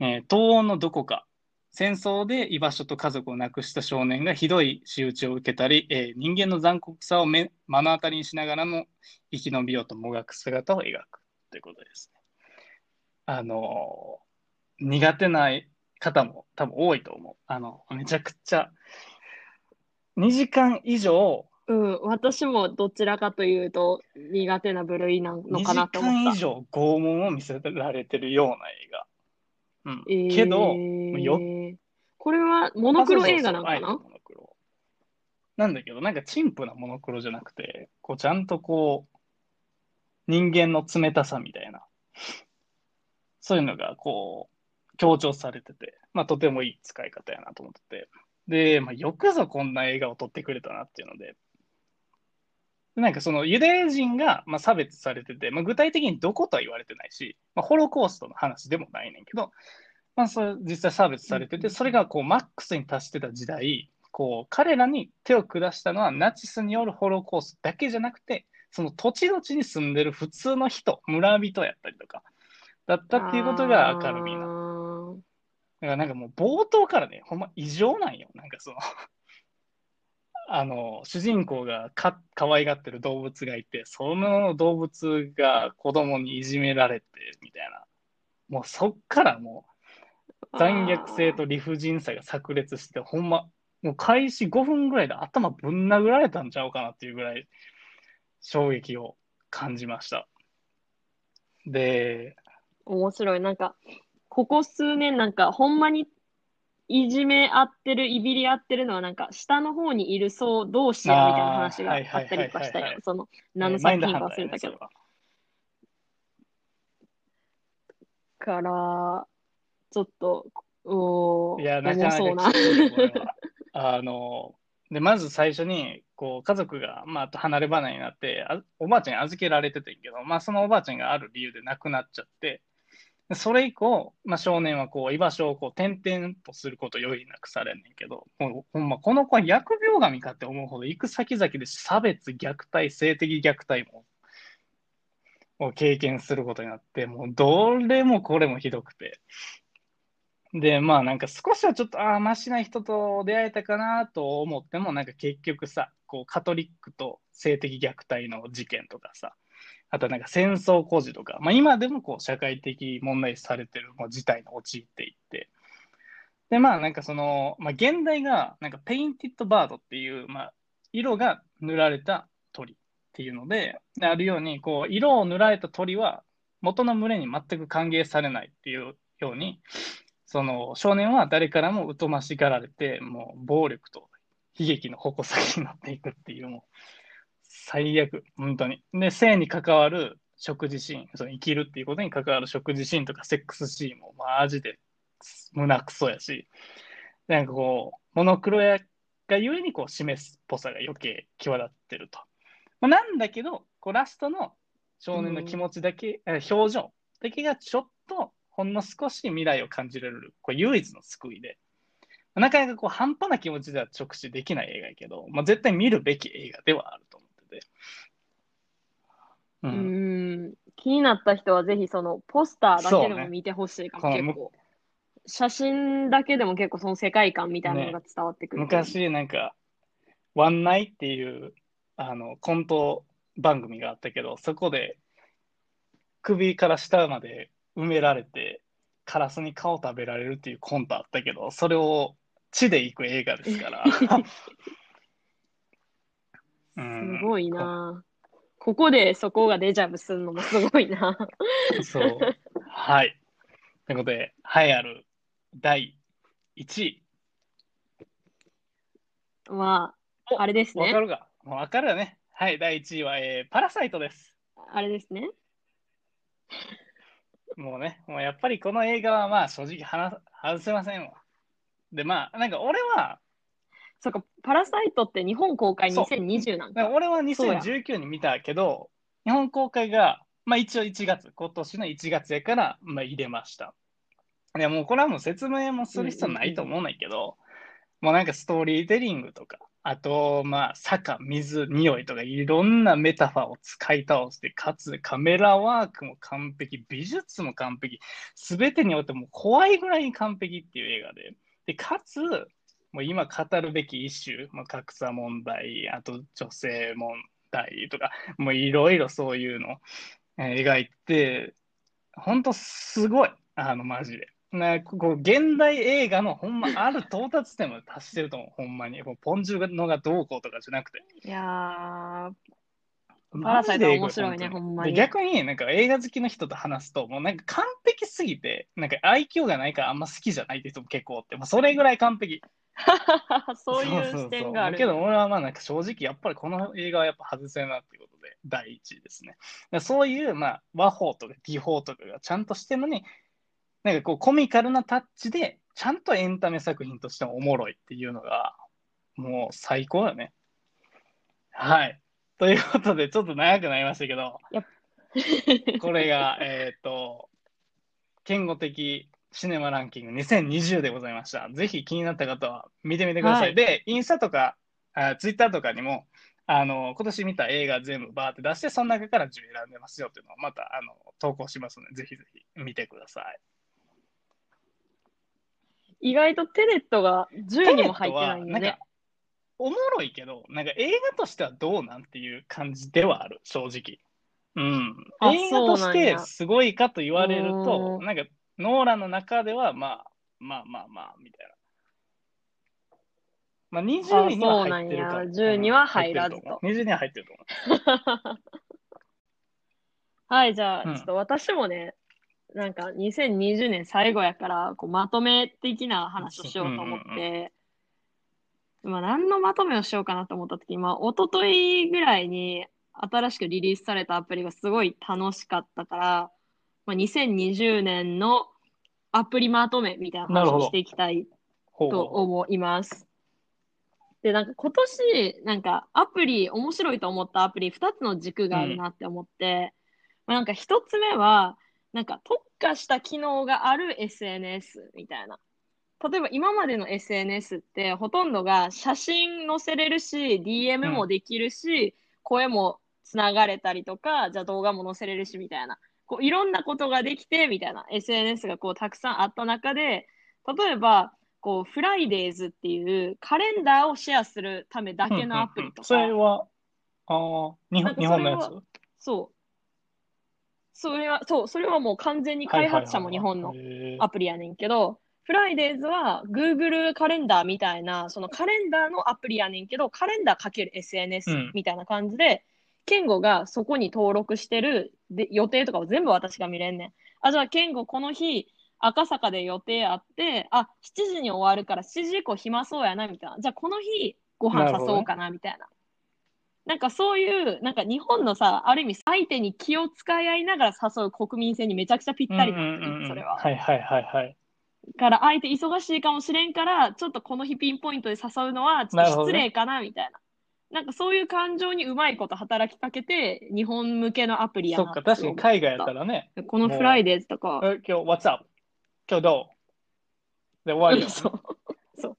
えー東欧のどこか、戦争で居場所と家族を亡くした少年がひどい仕打ちを受けたり、えー人間の残酷さを目目の当たりにしながらも生き延びようともがく姿を描くということですね。あのー苦手な方も多分多いと思う。あの、めちゃくちゃ、2時間以上、うん、私もどちらかというと苦手な部類なの2かな時間と思った。以上拷問を見せられてるような映画。うん。えー。けど、よこれはモノクロ映画なんかな？なんだけど、なんか陳腐なモノクロじゃなくて、こうちゃんとこう、人間の冷たさみたいな、そういうのがこう、強調されてて、まあとてもいい使い方やなと思ってて。で、まあ、よくぞこんな映画を撮ってくれたなっていうので、なんかそのユダヤ人がまあ差別されてて、まあ、具体的にどことは言われてないし、まあ、ホロコーストの話でもないねんけど、まあ、それ実際差別されてて、それがこうマックスに達してた時代、こう彼らに手を下したのはナチスによるホロコーストだけじゃなくて、その土地土地に住んでる普通の人、村人やったりとか、だったっていうことが明るみ。な。だからなんかもう冒頭からね、ほんま異常なんよ。なんかその、あの、主人公がか可愛がってる動物がいて、その動物が子供にいじめられて、みたいな。もうそっからもう残虐性と理不尽さが炸裂して、ほんま、もう開始5分ぐらいで頭ぶん殴られたんちゃうかなっていうぐらい衝撃を感じました。で、面白い。なんか、ここ数年なんか、ほんまにいじめ合ってる、いびり合ってるのは、なんか、下の方にいる層同士やみたいな話があったりとかしたあーはいはいはいはいはい。よその、何の作品か忘れたけ？ど。から、ちょっと、おーいや、なかなか重そうな。あの、で、まず最初に、こう、家族が、まあ、離れ離れになって、あおばあちゃんに預けられててんけど、まあ、そのおばあちゃんがある理由で亡くなっちゃって、でそれ以降、まあ、少年はこう、居場所をこう、転々とすることを余儀なくされんねんけど、もうほんま、この子は疫病神かって思うほど、行く先々で差別、虐待、性的虐待も、を経験することになって、もう、どれもこれもひどくて。で、まあなんか少しはちょっと、ああ、マシな人と出会えたかなと思っても、なんか結局さ、こうカトリックと性的虐待の事件とかさ、あとなんか戦争孤児とか、まあ今でもこう社会的問題視されてる事態に陥っていって、で、まあなんかその、まあ原題がなんか Painted Bird っていう、まあ色が塗られた鳥っていうので、であるように、こう色を塗られた鳥は元の群れに全く歓迎されないっていうように、その少年は誰からも疎ましがられて、もう暴力と悲劇の矛先になっていくっていう、もう最悪、本当に。で、性に関わる食事シーン、その生きるっていうことに関わる食事シーンとかセックスシーンもマジで胸くそやし、なんかこう、モノクロやがゆえにこう示すっぽさが余計際立ってると。まあ、なんだけど、こうラストの少年の気持ちだけ、え表情だけがちょっとほんの少し未来を感じられる、これ唯一の救いで、なかなかこう半端な気持ちでは直視できない映画やけど、まあ、絶対見るべき映画ではあると思ってて。う。うんん、気になった人はぜひそのポスターだけでも見てほしいかも、この結構。写真だけでも結構その世界観みたいなのが伝わってくる。昔なんかワンナイっていうあのコント番組があったけど、そこで首から下まで埋められて、カラスに顔食べられるっていうコントあったけど、それを地で行く映画ですから。うんすごいな。ここでそこがデジャブするのもすごいな。そう。はい。ということで、栄えある第1位。まあ、あれですねわか。るかもうわかるよね。はい、第1位は、えーパラサイトです。あれですね。もうね、もうやっぱりこの映画はまあ正直話外せませんわ。で、まあ、なんか俺は、そっか、パラサイトって日本公開そう。2020なん俺はそうや。2019に見たけど、日本公開が、まあ一応1月、今年の1月やから、まあ入れました。いやもうこれはもう説明もする必要ないと思うんだけど、もうなんかストーリーテリングとか、あと、まあ坂、水、匂いとかいろんなメタファーを使い倒して、かつカメラワークも完璧、美術も完璧、すべてにおいてもう怖いぐらいに完璧っていう映画で、で、かつ、もう今語るべき一種、まあ、格差問題、あと女性問題とか、もういろいろそういうの、えー描いて、本当すごい、あの、マジで。ね、ここ現代映画のほんまある到達点まで達してると思う、ほんまに。もうポンジュのがどうこうとかじゃなくて。いやー、パラサイトは面白いねほんまにで逆になんか映画好きの人と話すと、もうなんか完璧すぎて、なんか愛嬌がないからあんま好きじゃないって人も結構おって、もうそれぐらい完璧。そういうそそそ視点がある。けど俺はまあなんか正直やっぱりこの映画はやっぱ外せんなっていうことで第一位ですね。でそういうまあ和法とか技法とかがちゃんとしてるのに、なんかこうコミカルなタッチでちゃんとエンタメ作品としてもおもろいっていうのがもう最高よね。はい。ということでちょっと長くなりましたけど、これがえっ、と、言語的シネマランキング2020でございました。ぜひ気になった方は見てみてください。はいで、インスタとか、あツイッターとかにも、あの、今年見た映画全部バーって出して、その中から10選んでますよっていうのをまた、あの、投稿しますので、ぜひぜひ見てください。意外とテネットが10にも入ってないんよねおもろいけど、なんか映画としてはどうなんっていう感じではある、正直。うん。あ映画としてすごいかと言われるうと、んなんか、ノーランの中では、まあ、まあまあまあ、みたいな。まあ、20位には入ってるかそうなんや10には入らずとうん入ってる思う20には入ってると思う。はい、じゃあ、うんちょっと私もね、なんか2020年最後やから、こうまとめ的な話をしようと思っうんて、まあ何のまとめをしようかなと思った時に、まあ一昨日ぐらいに新しくリリースされたアプリがすごい楽しかったから、まあ、2020年のアプリまとめみたいな話をしていきたいと思います。で、なんか今年、なんかアプリ、面白いと思ったアプリ2つの軸があるなって思って、まあ、なんか1つ目は、なんか特化した機能がある SNS みたいな。例えば今までの SNS ってほとんどが写真載せれるし、DM もできるし、声もつながれたりとか、じゃあ動画も載せれるしみたいな。こういろんなことができてみたいな。SNS がこうたくさんあった中で、例えば、こう、フライデーズっていうカレンダーをシェアするためだけのアプリとか、それは、ああ、日本日本のやつ？そう。それは、そう、それはもう完全に開発者も日本のアプリやねんけど、フライデーズは Google カレンダーみたいな、そのカレンダーのアプリやねんけど、カレンダーかける SNS うんみたいな感じで、ケンゴがそこに登録してるで予定とかを全部私が見れんねん。あ、じゃあケンゴこの日、赤坂で予定あって、あ、7時に終わるから7時以降暇そうやな、みたいな。じゃあこの日、ご飯誘おうかな、みたいな。なんかそういう、なんか日本のさ、ある意味相手に気を使い合いながら誘う国民性にめちゃくちゃぴったりなんですね、それは。はいはいはいはい。から相手忙しいかもしれんから、ちょっとこの日ピンポイントで誘うのはちょっと失礼かなみたいな。なんかそういう感情にうまいこと働きかけて、日本向けのアプリやそっか、なって確かに海外やったらね、このフライデーズとか、え今日、What's up? 今日どう？で終わりよ。そう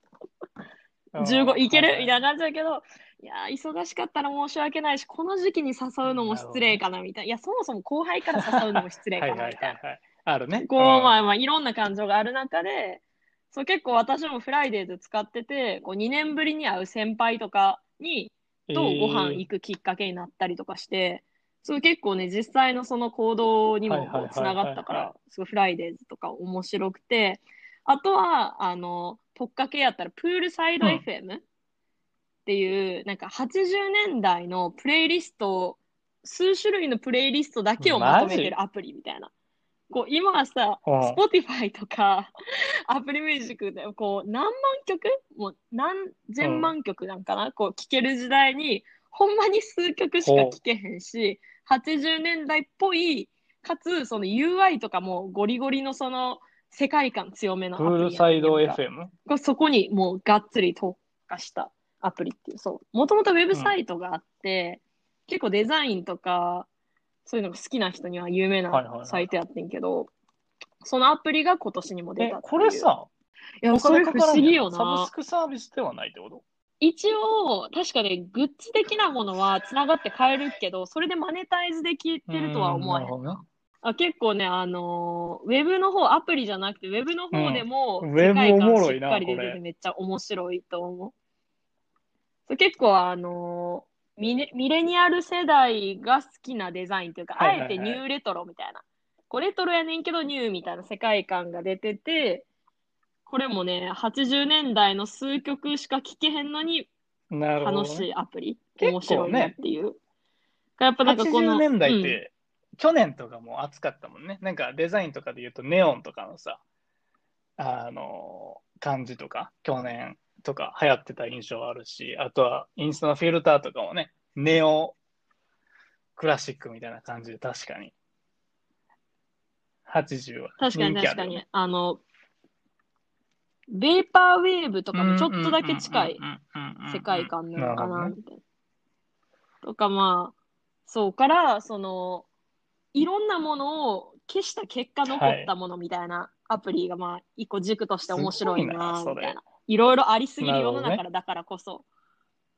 うん15いける？はいみたいな感じだけど、いやー、忙しかったら申し訳ないし、この時期に誘うのも失礼かなみたいな。いや、そもそも後輩から誘うのも失礼かはいはなみたいな。いはいはい。あるね。こう、んまあまあ、いろんな感情がある中で、そう、結構私もフライデーズ使ってて、こう、2年ぶりに会う先輩とかに、とご飯行くきっかけになったりとかして、それ結構ね、実際のその行動にもつながったから、すごいフライデーズとか面白くて、あとは、あの、とっかけやったら、 Poolside うん FM っていう、なんか80年代のプレイリストを、数種類のプレイリストだけをまとめてるアプリみたいな。こう今はさ、うん。Spotify とか Apple Music でこう何万曲もう何千万曲なんかな、こう聴ける時代にほんまに数曲しか聴けへんし80年代っぽいかつその UI とかもゴリゴリのその世界観強めのアプールサイド FM? そこにもうがっつり特化したアプリっていう、そう。もともとウェブサイトがあって、結構デザインとか、そういうのが好きな人には有名ないサイトやってんけど、そのアプリが今年にも出えたっていう。これさ、いや、おそれ不思議よやんサブなス。クサービスではないってこと？一応、確かね、グッズ的なものはつながって買えるけど、それでマネタイズできてるとは思わへん。あ結構ね、あのーウェブの方、アプリじゃなくて、ウェブの方でも、ウェブおも観しっろいなかり出ててめっちゃ面白いと思う。そう結構、あのーミレミレニアル世代が好きなデザインというか、はいはいはいあえてニューレトロみたいな。こうレトロやねんけどニューみたいな世界観が出てて、これもね、80年代の数曲しか聴けへんのになるほど、ね。楽しいアプリ。面白いなっていう。やっぱなんかこの。80年代っうんて、去年とかも熱かったもんね。なんかデザインとかで言うと、ネオンとかのさ、あの、感じとか、去年とか流行ってた印象あるし、あとはインスタのフィルターとかもね、ネオクラシックみたいな感じで確かに。80は確かに確かに。あの、ベーパーウェーブとかもちょっとだけ近い世界観なのかな、みたいな。とかまあ、そうから、その、いろんなものを消した結果残ったものみたいなアプリがまあ、一個軸として面白いな、すごいなそれみたいな。いろいろありすぎる世の中だからこそ、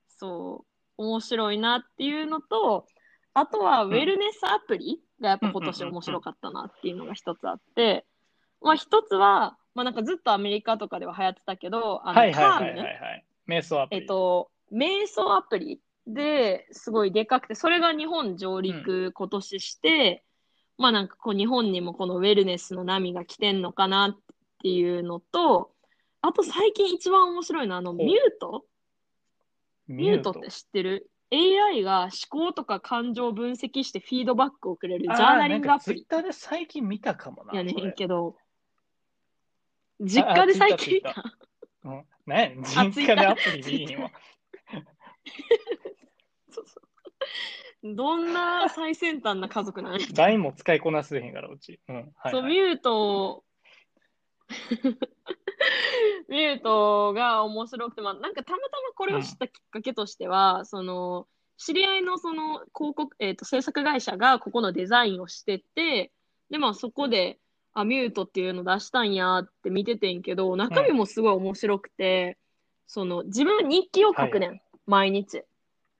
そう、面白いなっていうのと、あとはウェルネスアプリがやっぱ今年面白かったなっていうのが一つあって、まあ一つは、まあなんかずっとアメリカとかでは流行ってたけど、あの、はいはいはいはい。瞑想アプリ。えっと、瞑想アプリですごいでかくて、それが日本上陸今年して、まあなんかこう日本にもこのウェルネスの波が来てんのかなっていうのと、あと最近一番面白いのはあのミュート？ミュートって知ってる ?AI が思考とか感情を分析してフィードバックをくれるジャーナリングアプリツイッターで最近見たかもな。やねんけど、実家で最近見あた。うん、ねあ実家でアプリ見いいわ。そうそうどんな最先端な家族なんや LINE も使いこなせへんから、うち。うん。はい、そう、はい。ミュート、ミ ュートが面白くて、まあ、なんかたまたまこれを知ったきっかけとしては、その、知り合いのその広告、えっと、制作会社がここのデザインをしてて、で、まあそこで、あ、ミュートっていうの出したんやって見ててんけど、中身もすごい面白くて、その、自分日記を書くねん、毎日。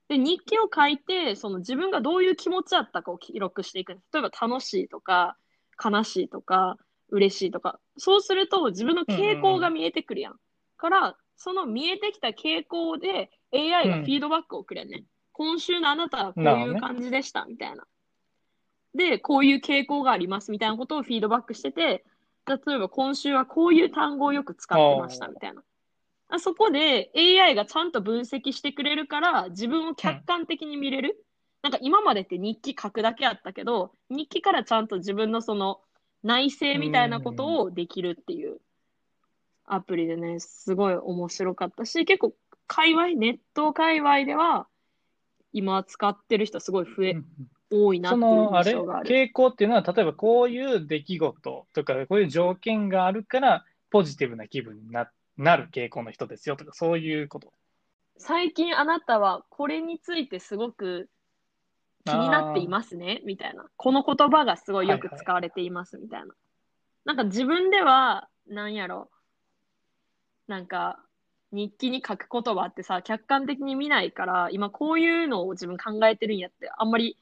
で、日記を書いて、その自分がどういう気持ちだったかを記録していく。例えば楽しいとか、悲しいとか、嬉しいとか。そうすると自分の傾向が見えてくるやん。から、その見えてきた傾向で AI がフィードバックをくれんねん。今週のあなたはこういう感じでした、みたいな。で、こういう傾向があります、みたいなことをフィードバックしてて、例えば今週はこういう単語をよく使ってました、みたいな。あそこで AI がちゃんと分析してくれるから自分を客観的に見れる。なんか今までって日記書くだけあったけど、日記からちゃんと自分のその内省みたいなことをできるっていうアプリでね、すごい面白かったし、結構界隈、ネット界隈では今使ってる人すごい増え、多いなっていう印象がある。傾向っていうのは、例えばこういう出来事とか、こういう条件があるから、ポジティブな気分にななる傾向の人ですよとか、そういうこと。最近あなたはこれについてすごく気になっていますね、みたいな。この言葉がすごいよく使われています、みたいな。なんか自分では、なんやろ、なんか、日記に書く言葉ってさ、客観的に見ないから、今こういうのを自分考えてるんやって、あんまり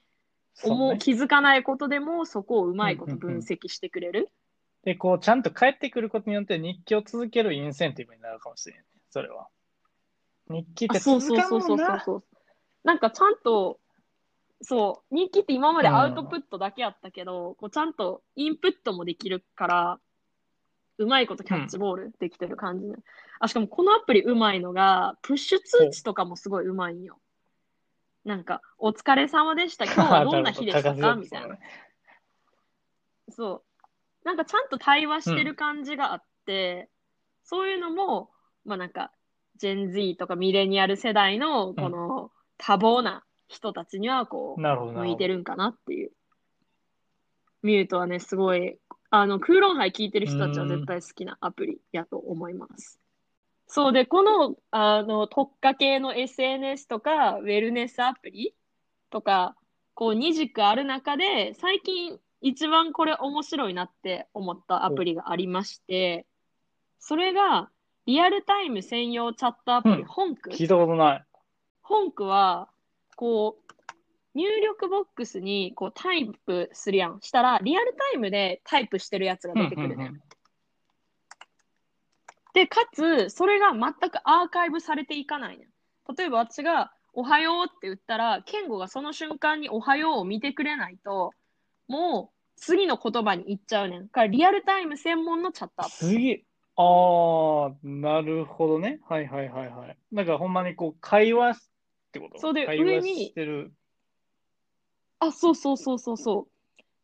思う、ね気づかないことでも、そこをうまいこと分析してくれる。で、こう、ちゃんと帰ってくることによって日記を続けるインセンティブになるかもしれないね。それは。日記ってあそう続そうそうそう。そうそう。なんかちゃんと、そう、日記って今までアウトプットだけやったけど、こうちゃんとインプットもできるから、うまいことキャッチボールできてる感じね。あ、しかもこのアプリうまいのが、プッシュ通知とかもすごいうまいんよ。なんか、お疲れ様でした。今日はどんな日でしたか？みたいな。そう。なんかちゃんと対話してる感じがあって、そういうのも、まあなんか、ジェン Z とかミレニアル世代のこの多忙な人たちにはこう。向いてるんかなっていう。ミュートはね、すごい、あの、空論杯聞いてる人たちは絶対好きなアプリやと思います。そうで、この、あの、特化系の SNS とか、ウェルネスアプリとか、こう、二軸ある中で、最近一番これ面白いなって思ったアプリがありまして、それが、リアルタイム専用チャットアプリ、うんホンク。聞いたことない。本句は、こう、入力ボックスにこうタイプするやん。したら、リアルタイムでタイプしてるやつが出てくるね。うんうんうんで、かつ、それが全くアーカイブされていかないねん。例えば私が、おはようって言ったら、ケンゴがその瞬間におはようを見てくれないと、もう次の言葉に行っちゃうねん。だからリアルタイム専門のチャットアプああ、なるほどね。はいはいはいはい。なんかほんまにこう、会話ってこと？そうで上に。あ、そうそうそうそうそ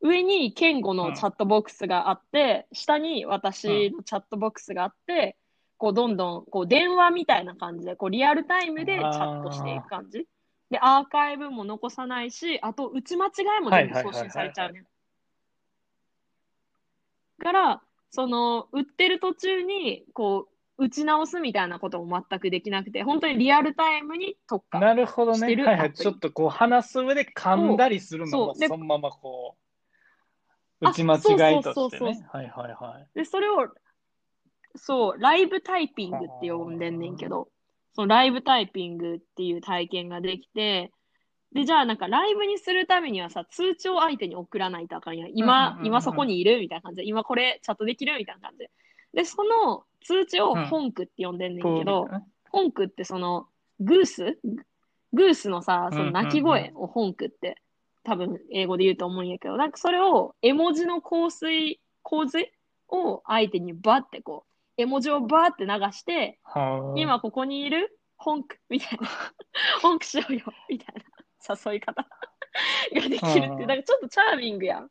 う。上にケンゴのチャットボックスがあって、下に私のチャットボックスがあって、こうどんどんこう電話みたいな感じで、こうリアルタイムでチャットしていく感じ。で、アーカイブも残さないし、あと打ち間違いも全部送信されちゃうねん。から、その、売ってる途中に、こう、打ち直すみたいなことも全くできなくて、本当にリアルタイムに特化。なるほどね。はいはい。ちょっとこう、話す上で噛んだりするのも、そのままこう、あ打ち間違いとしてね。はいはいはい。で、それを、そう、ライブタイピングって呼んでんねんけど、そのライブタイピングっていう体験ができて、で、じゃあなんかライブにするためにはさ、通知を相手に送らないとあかんやん。うん今、今そこにいるみたいな感じで、今これチャットできるみたいな感じで。で、その通知を本句って呼んでんねんけど、本句ってその、グース？グースのさ、その鳴き声を本句って多分英語で言うと思うんやけど、なんかそれを絵文字の香水、洪水を相手にバッてこう、絵文字をバーって流して、はあ。今ここにいる本句みたいな、本句しようよみたいな誘い方ができるってなんかちょっとチャーミングやん。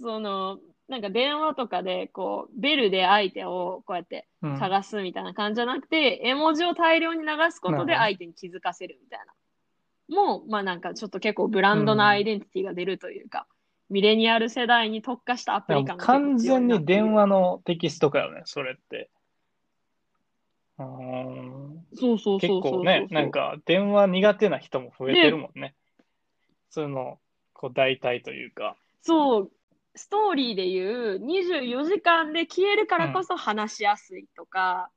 その、なんか電話とかでこう、ベルで相手をこうやってうん探すみたいな感じじゃなくて、絵文字を大量に流すことで相手に気づかせるみたいな。もう、まあなんかちょっと結構ブランドなアイデンティティが出るというか、ミレニアル世代に特化したアプリ感が結構完全に電話のテキストかよね、それって。うーんそうそう結そうそうそう構ね、なんか電話苦手な人も増えてるもんね。そういうの、こう代替というか。そう、ストーリーでいう24時間で消えるからこそ話しやすいとか、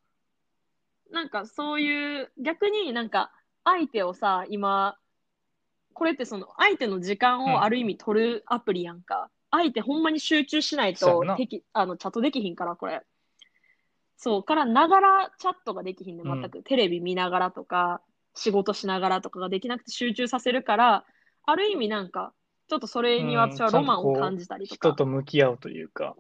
なんかそういう、逆になんか相手をさ、今、これってその相手の時間うんをある意味取るアプリやんか。相手ほんまに集中しないとてきあのチャットできひんから、これ。そう、からながらチャットができひんね、全く。テレビ見ながらとか、仕事しながらとかができなくて集中させるから、ある意味なんか、ちょっとそれに私はロマンを感じたりとか。人と向き合うというか。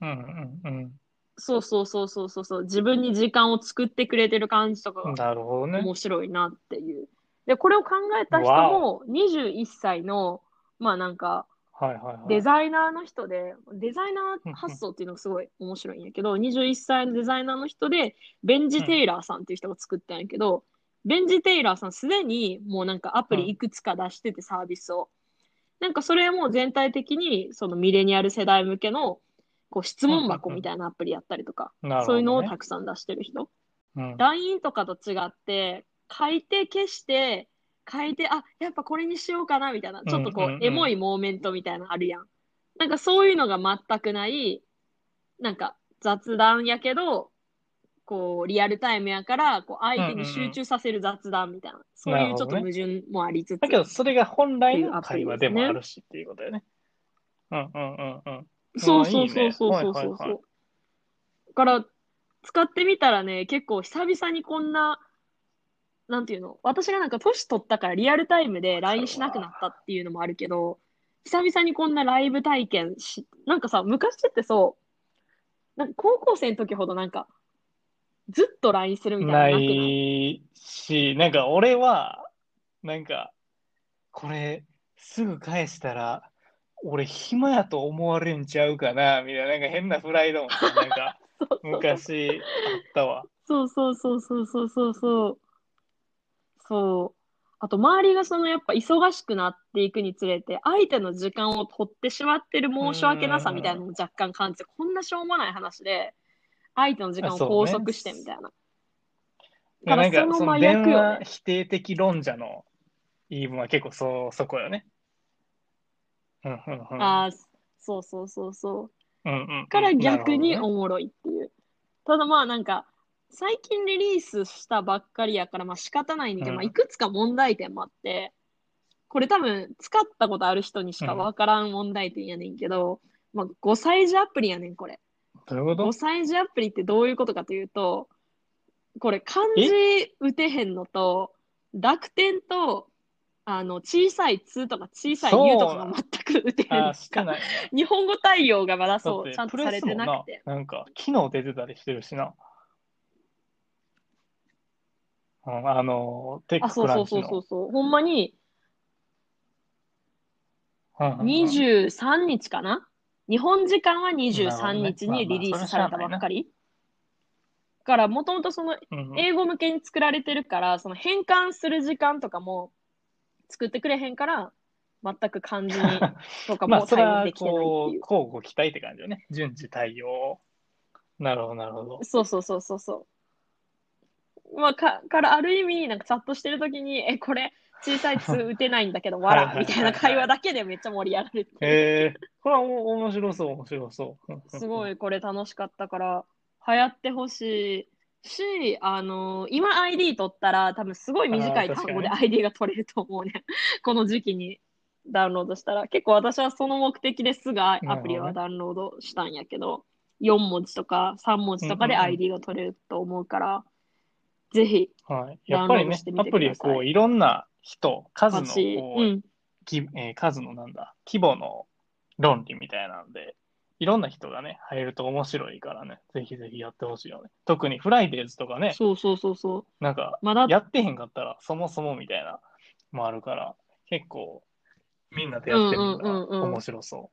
うんうんそうそうそうそうそうそう、自分に時間を作ってくれてる感じとかうん。がなるほどね。面白いなっていう。で、これを考えた人も21歳の、まあなんか、はいはいはい。デザイナーの人で、デザイナー発想っていうのがすごい面白いんやけど、21歳のデザイナーの人で、ベンジ・テイラーさんっていう人が作ったんやけど、ベンジ・テイラーさんすでにもうなんかアプリいくつか出しててサービスを。なんかそれも全体的にそのミレニアル世代向けのこう質問箱みたいなアプリやったりとか、なるほどねそういうのをたくさん出してる人。うん。LINE とかと違って、書いて消して、書いて、あ、やっぱこれにしようかなみたいな、ちょっとこうんうんうんう、エモいモーメントみたいなのあるやん。なんかそういうのが全くない、なんか雑談やけど、こう、リアルタイムやから、こう、相手に集中させる雑談みたいな、そういうちょっと矛盾もありつつ。だけど、それが本来の会話でもあるしっていうことだよね。うんうんうんうん。そうあそうそうそうそうそう。はいはいはいだから、使ってみたらね、結構久々にこんな、なんていうの？私がなんか年取ったからリアルタイムで LINE しなくなったっていうのもあるけど、久々にこんなライブ体験し、なんかさ、昔ってそう、なんか高校生の時ほどなんか、ずっと LINE するみたないなのなくないいし、なんか俺は、なんか、これ、すぐ返したら、俺暇やと思われんちゃうかな、みたいな、なんか変なフライドもさ、なんか そうそう昔あったわ。そうそうそうそうそうそうそう。そう。あと、周りがそのやっぱ忙しくなっていくにつれて、相手の時間を取ってしまってる申し訳なさみたいなのも若干感じて、こんなしょうもない話で、相手の時間を拘束してみたいな。まあなんかただその真逆よね話否定的論者の言い分は結構そ、そこよね。うんうんうん。ああ、そうそうそうそう。うんうんうんから逆におもろいっていう。ただまあなんか、最近リリースしたばっかりやから、まあ仕方ないんだけど、うんまあいくつか問題点もあって、これ多分使ったことある人にしかわからん問題点やねんけど、まあ5歳児アプリやねん、これ。どういうこと5歳児アプリってどういうことかというと、これ漢字打てへんのと、濁点と、あの、小さい「つ」とか小さい「ゆ」とかが全く打てへんのか。してないね。日本語対応がまだだそう、ちゃんとされてななくて。、なんか、機能出てたりしてるしな。うん、あの、テッあ、クそうそうそうクランチの。そうそう。ほんまにうんうんうん23日かな？日本時間はなるほ23どね日にリリースされたばっかり。から、もともとその英語向けに作られてるから、その変換する時間とかも作ってくれへんから、全く漢字に とかまあ、もそれは対応できてないってこ、いうう。交互期待って感じよね。順次対応。なるほど、なるほど。そうそうそうそうそう。まあ、か、からある意味、なんかチャットしてるときに、え、これ、小さい「つ」打てないんだけど、わら、みたいな会話だけでめっちゃ盛り上がるっていう。えー、これはお面白そう、面白そう。うんうんうんすごいこれ楽しかったから、流行ってほしいし、あの今 ID 取ったら多分すごい短い単語で ID が取れると思うね。この時期にダウンロードしたら。結構私はその目的ですぐアプリはダウンロードしたんやけど、4文字とか3文字とかでうんうんうん ID が取れると思うから、ぜひ、はい。やっぱりねアてプリはこう、いろんな人、数のう、うん、きえー数のなんだ、規模の論理みたいなんで、いろんな人がね、入ると面白いからね、ぜひぜひやってほしいよね。特にフライデーズとかね、そうそうそうそう。なんか、まだ、やってへんかったら、そもそもみたいな、もあるから、結構、みんなでやってるうんうんうんうん面白そ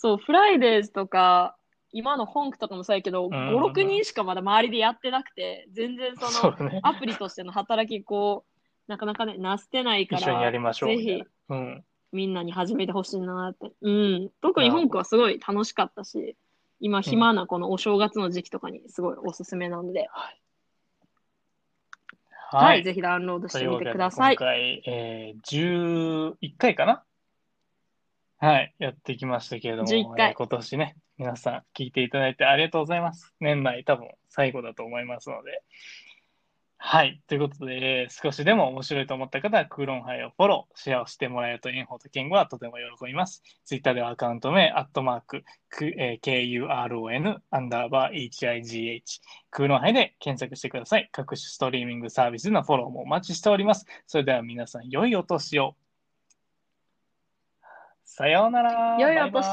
そう、フライデーズとか、今の本区とかもそうやけど、んうん5、6人しかまだ周りでやってなくて、全然う。その。アプリとしての働き、こう、なかなかね、なしてないか一緒にやりら、ましょうぜな。うん。ひみんなに始めてほしいなって。うん。特に本区はすごい楽しかったし、今暇なこのお正月の時期とかにすごいおすすめなので、はい。はい、ぜひダウンロードしてみてください。今回、えー、11回かな？はい、やってきましたけれども、11回えー今年ね、皆さん聞いていただいてありがとうございます。年内多分最後だと思いますので。はい。ということで、少しでも面白いと思った方は、クーロンハイをフォロー、シェアをしてもらえると、エンホとケンゴはとても喜びます。ツイッターではアカウント名、アットマーク、え KURON、アンダーバー HIGH、クーロンハイで検索してください。各種ストリーミングサービスのフォローもお待ちしております。それでは皆さん、良いお年を。さようなら。良いお年をバ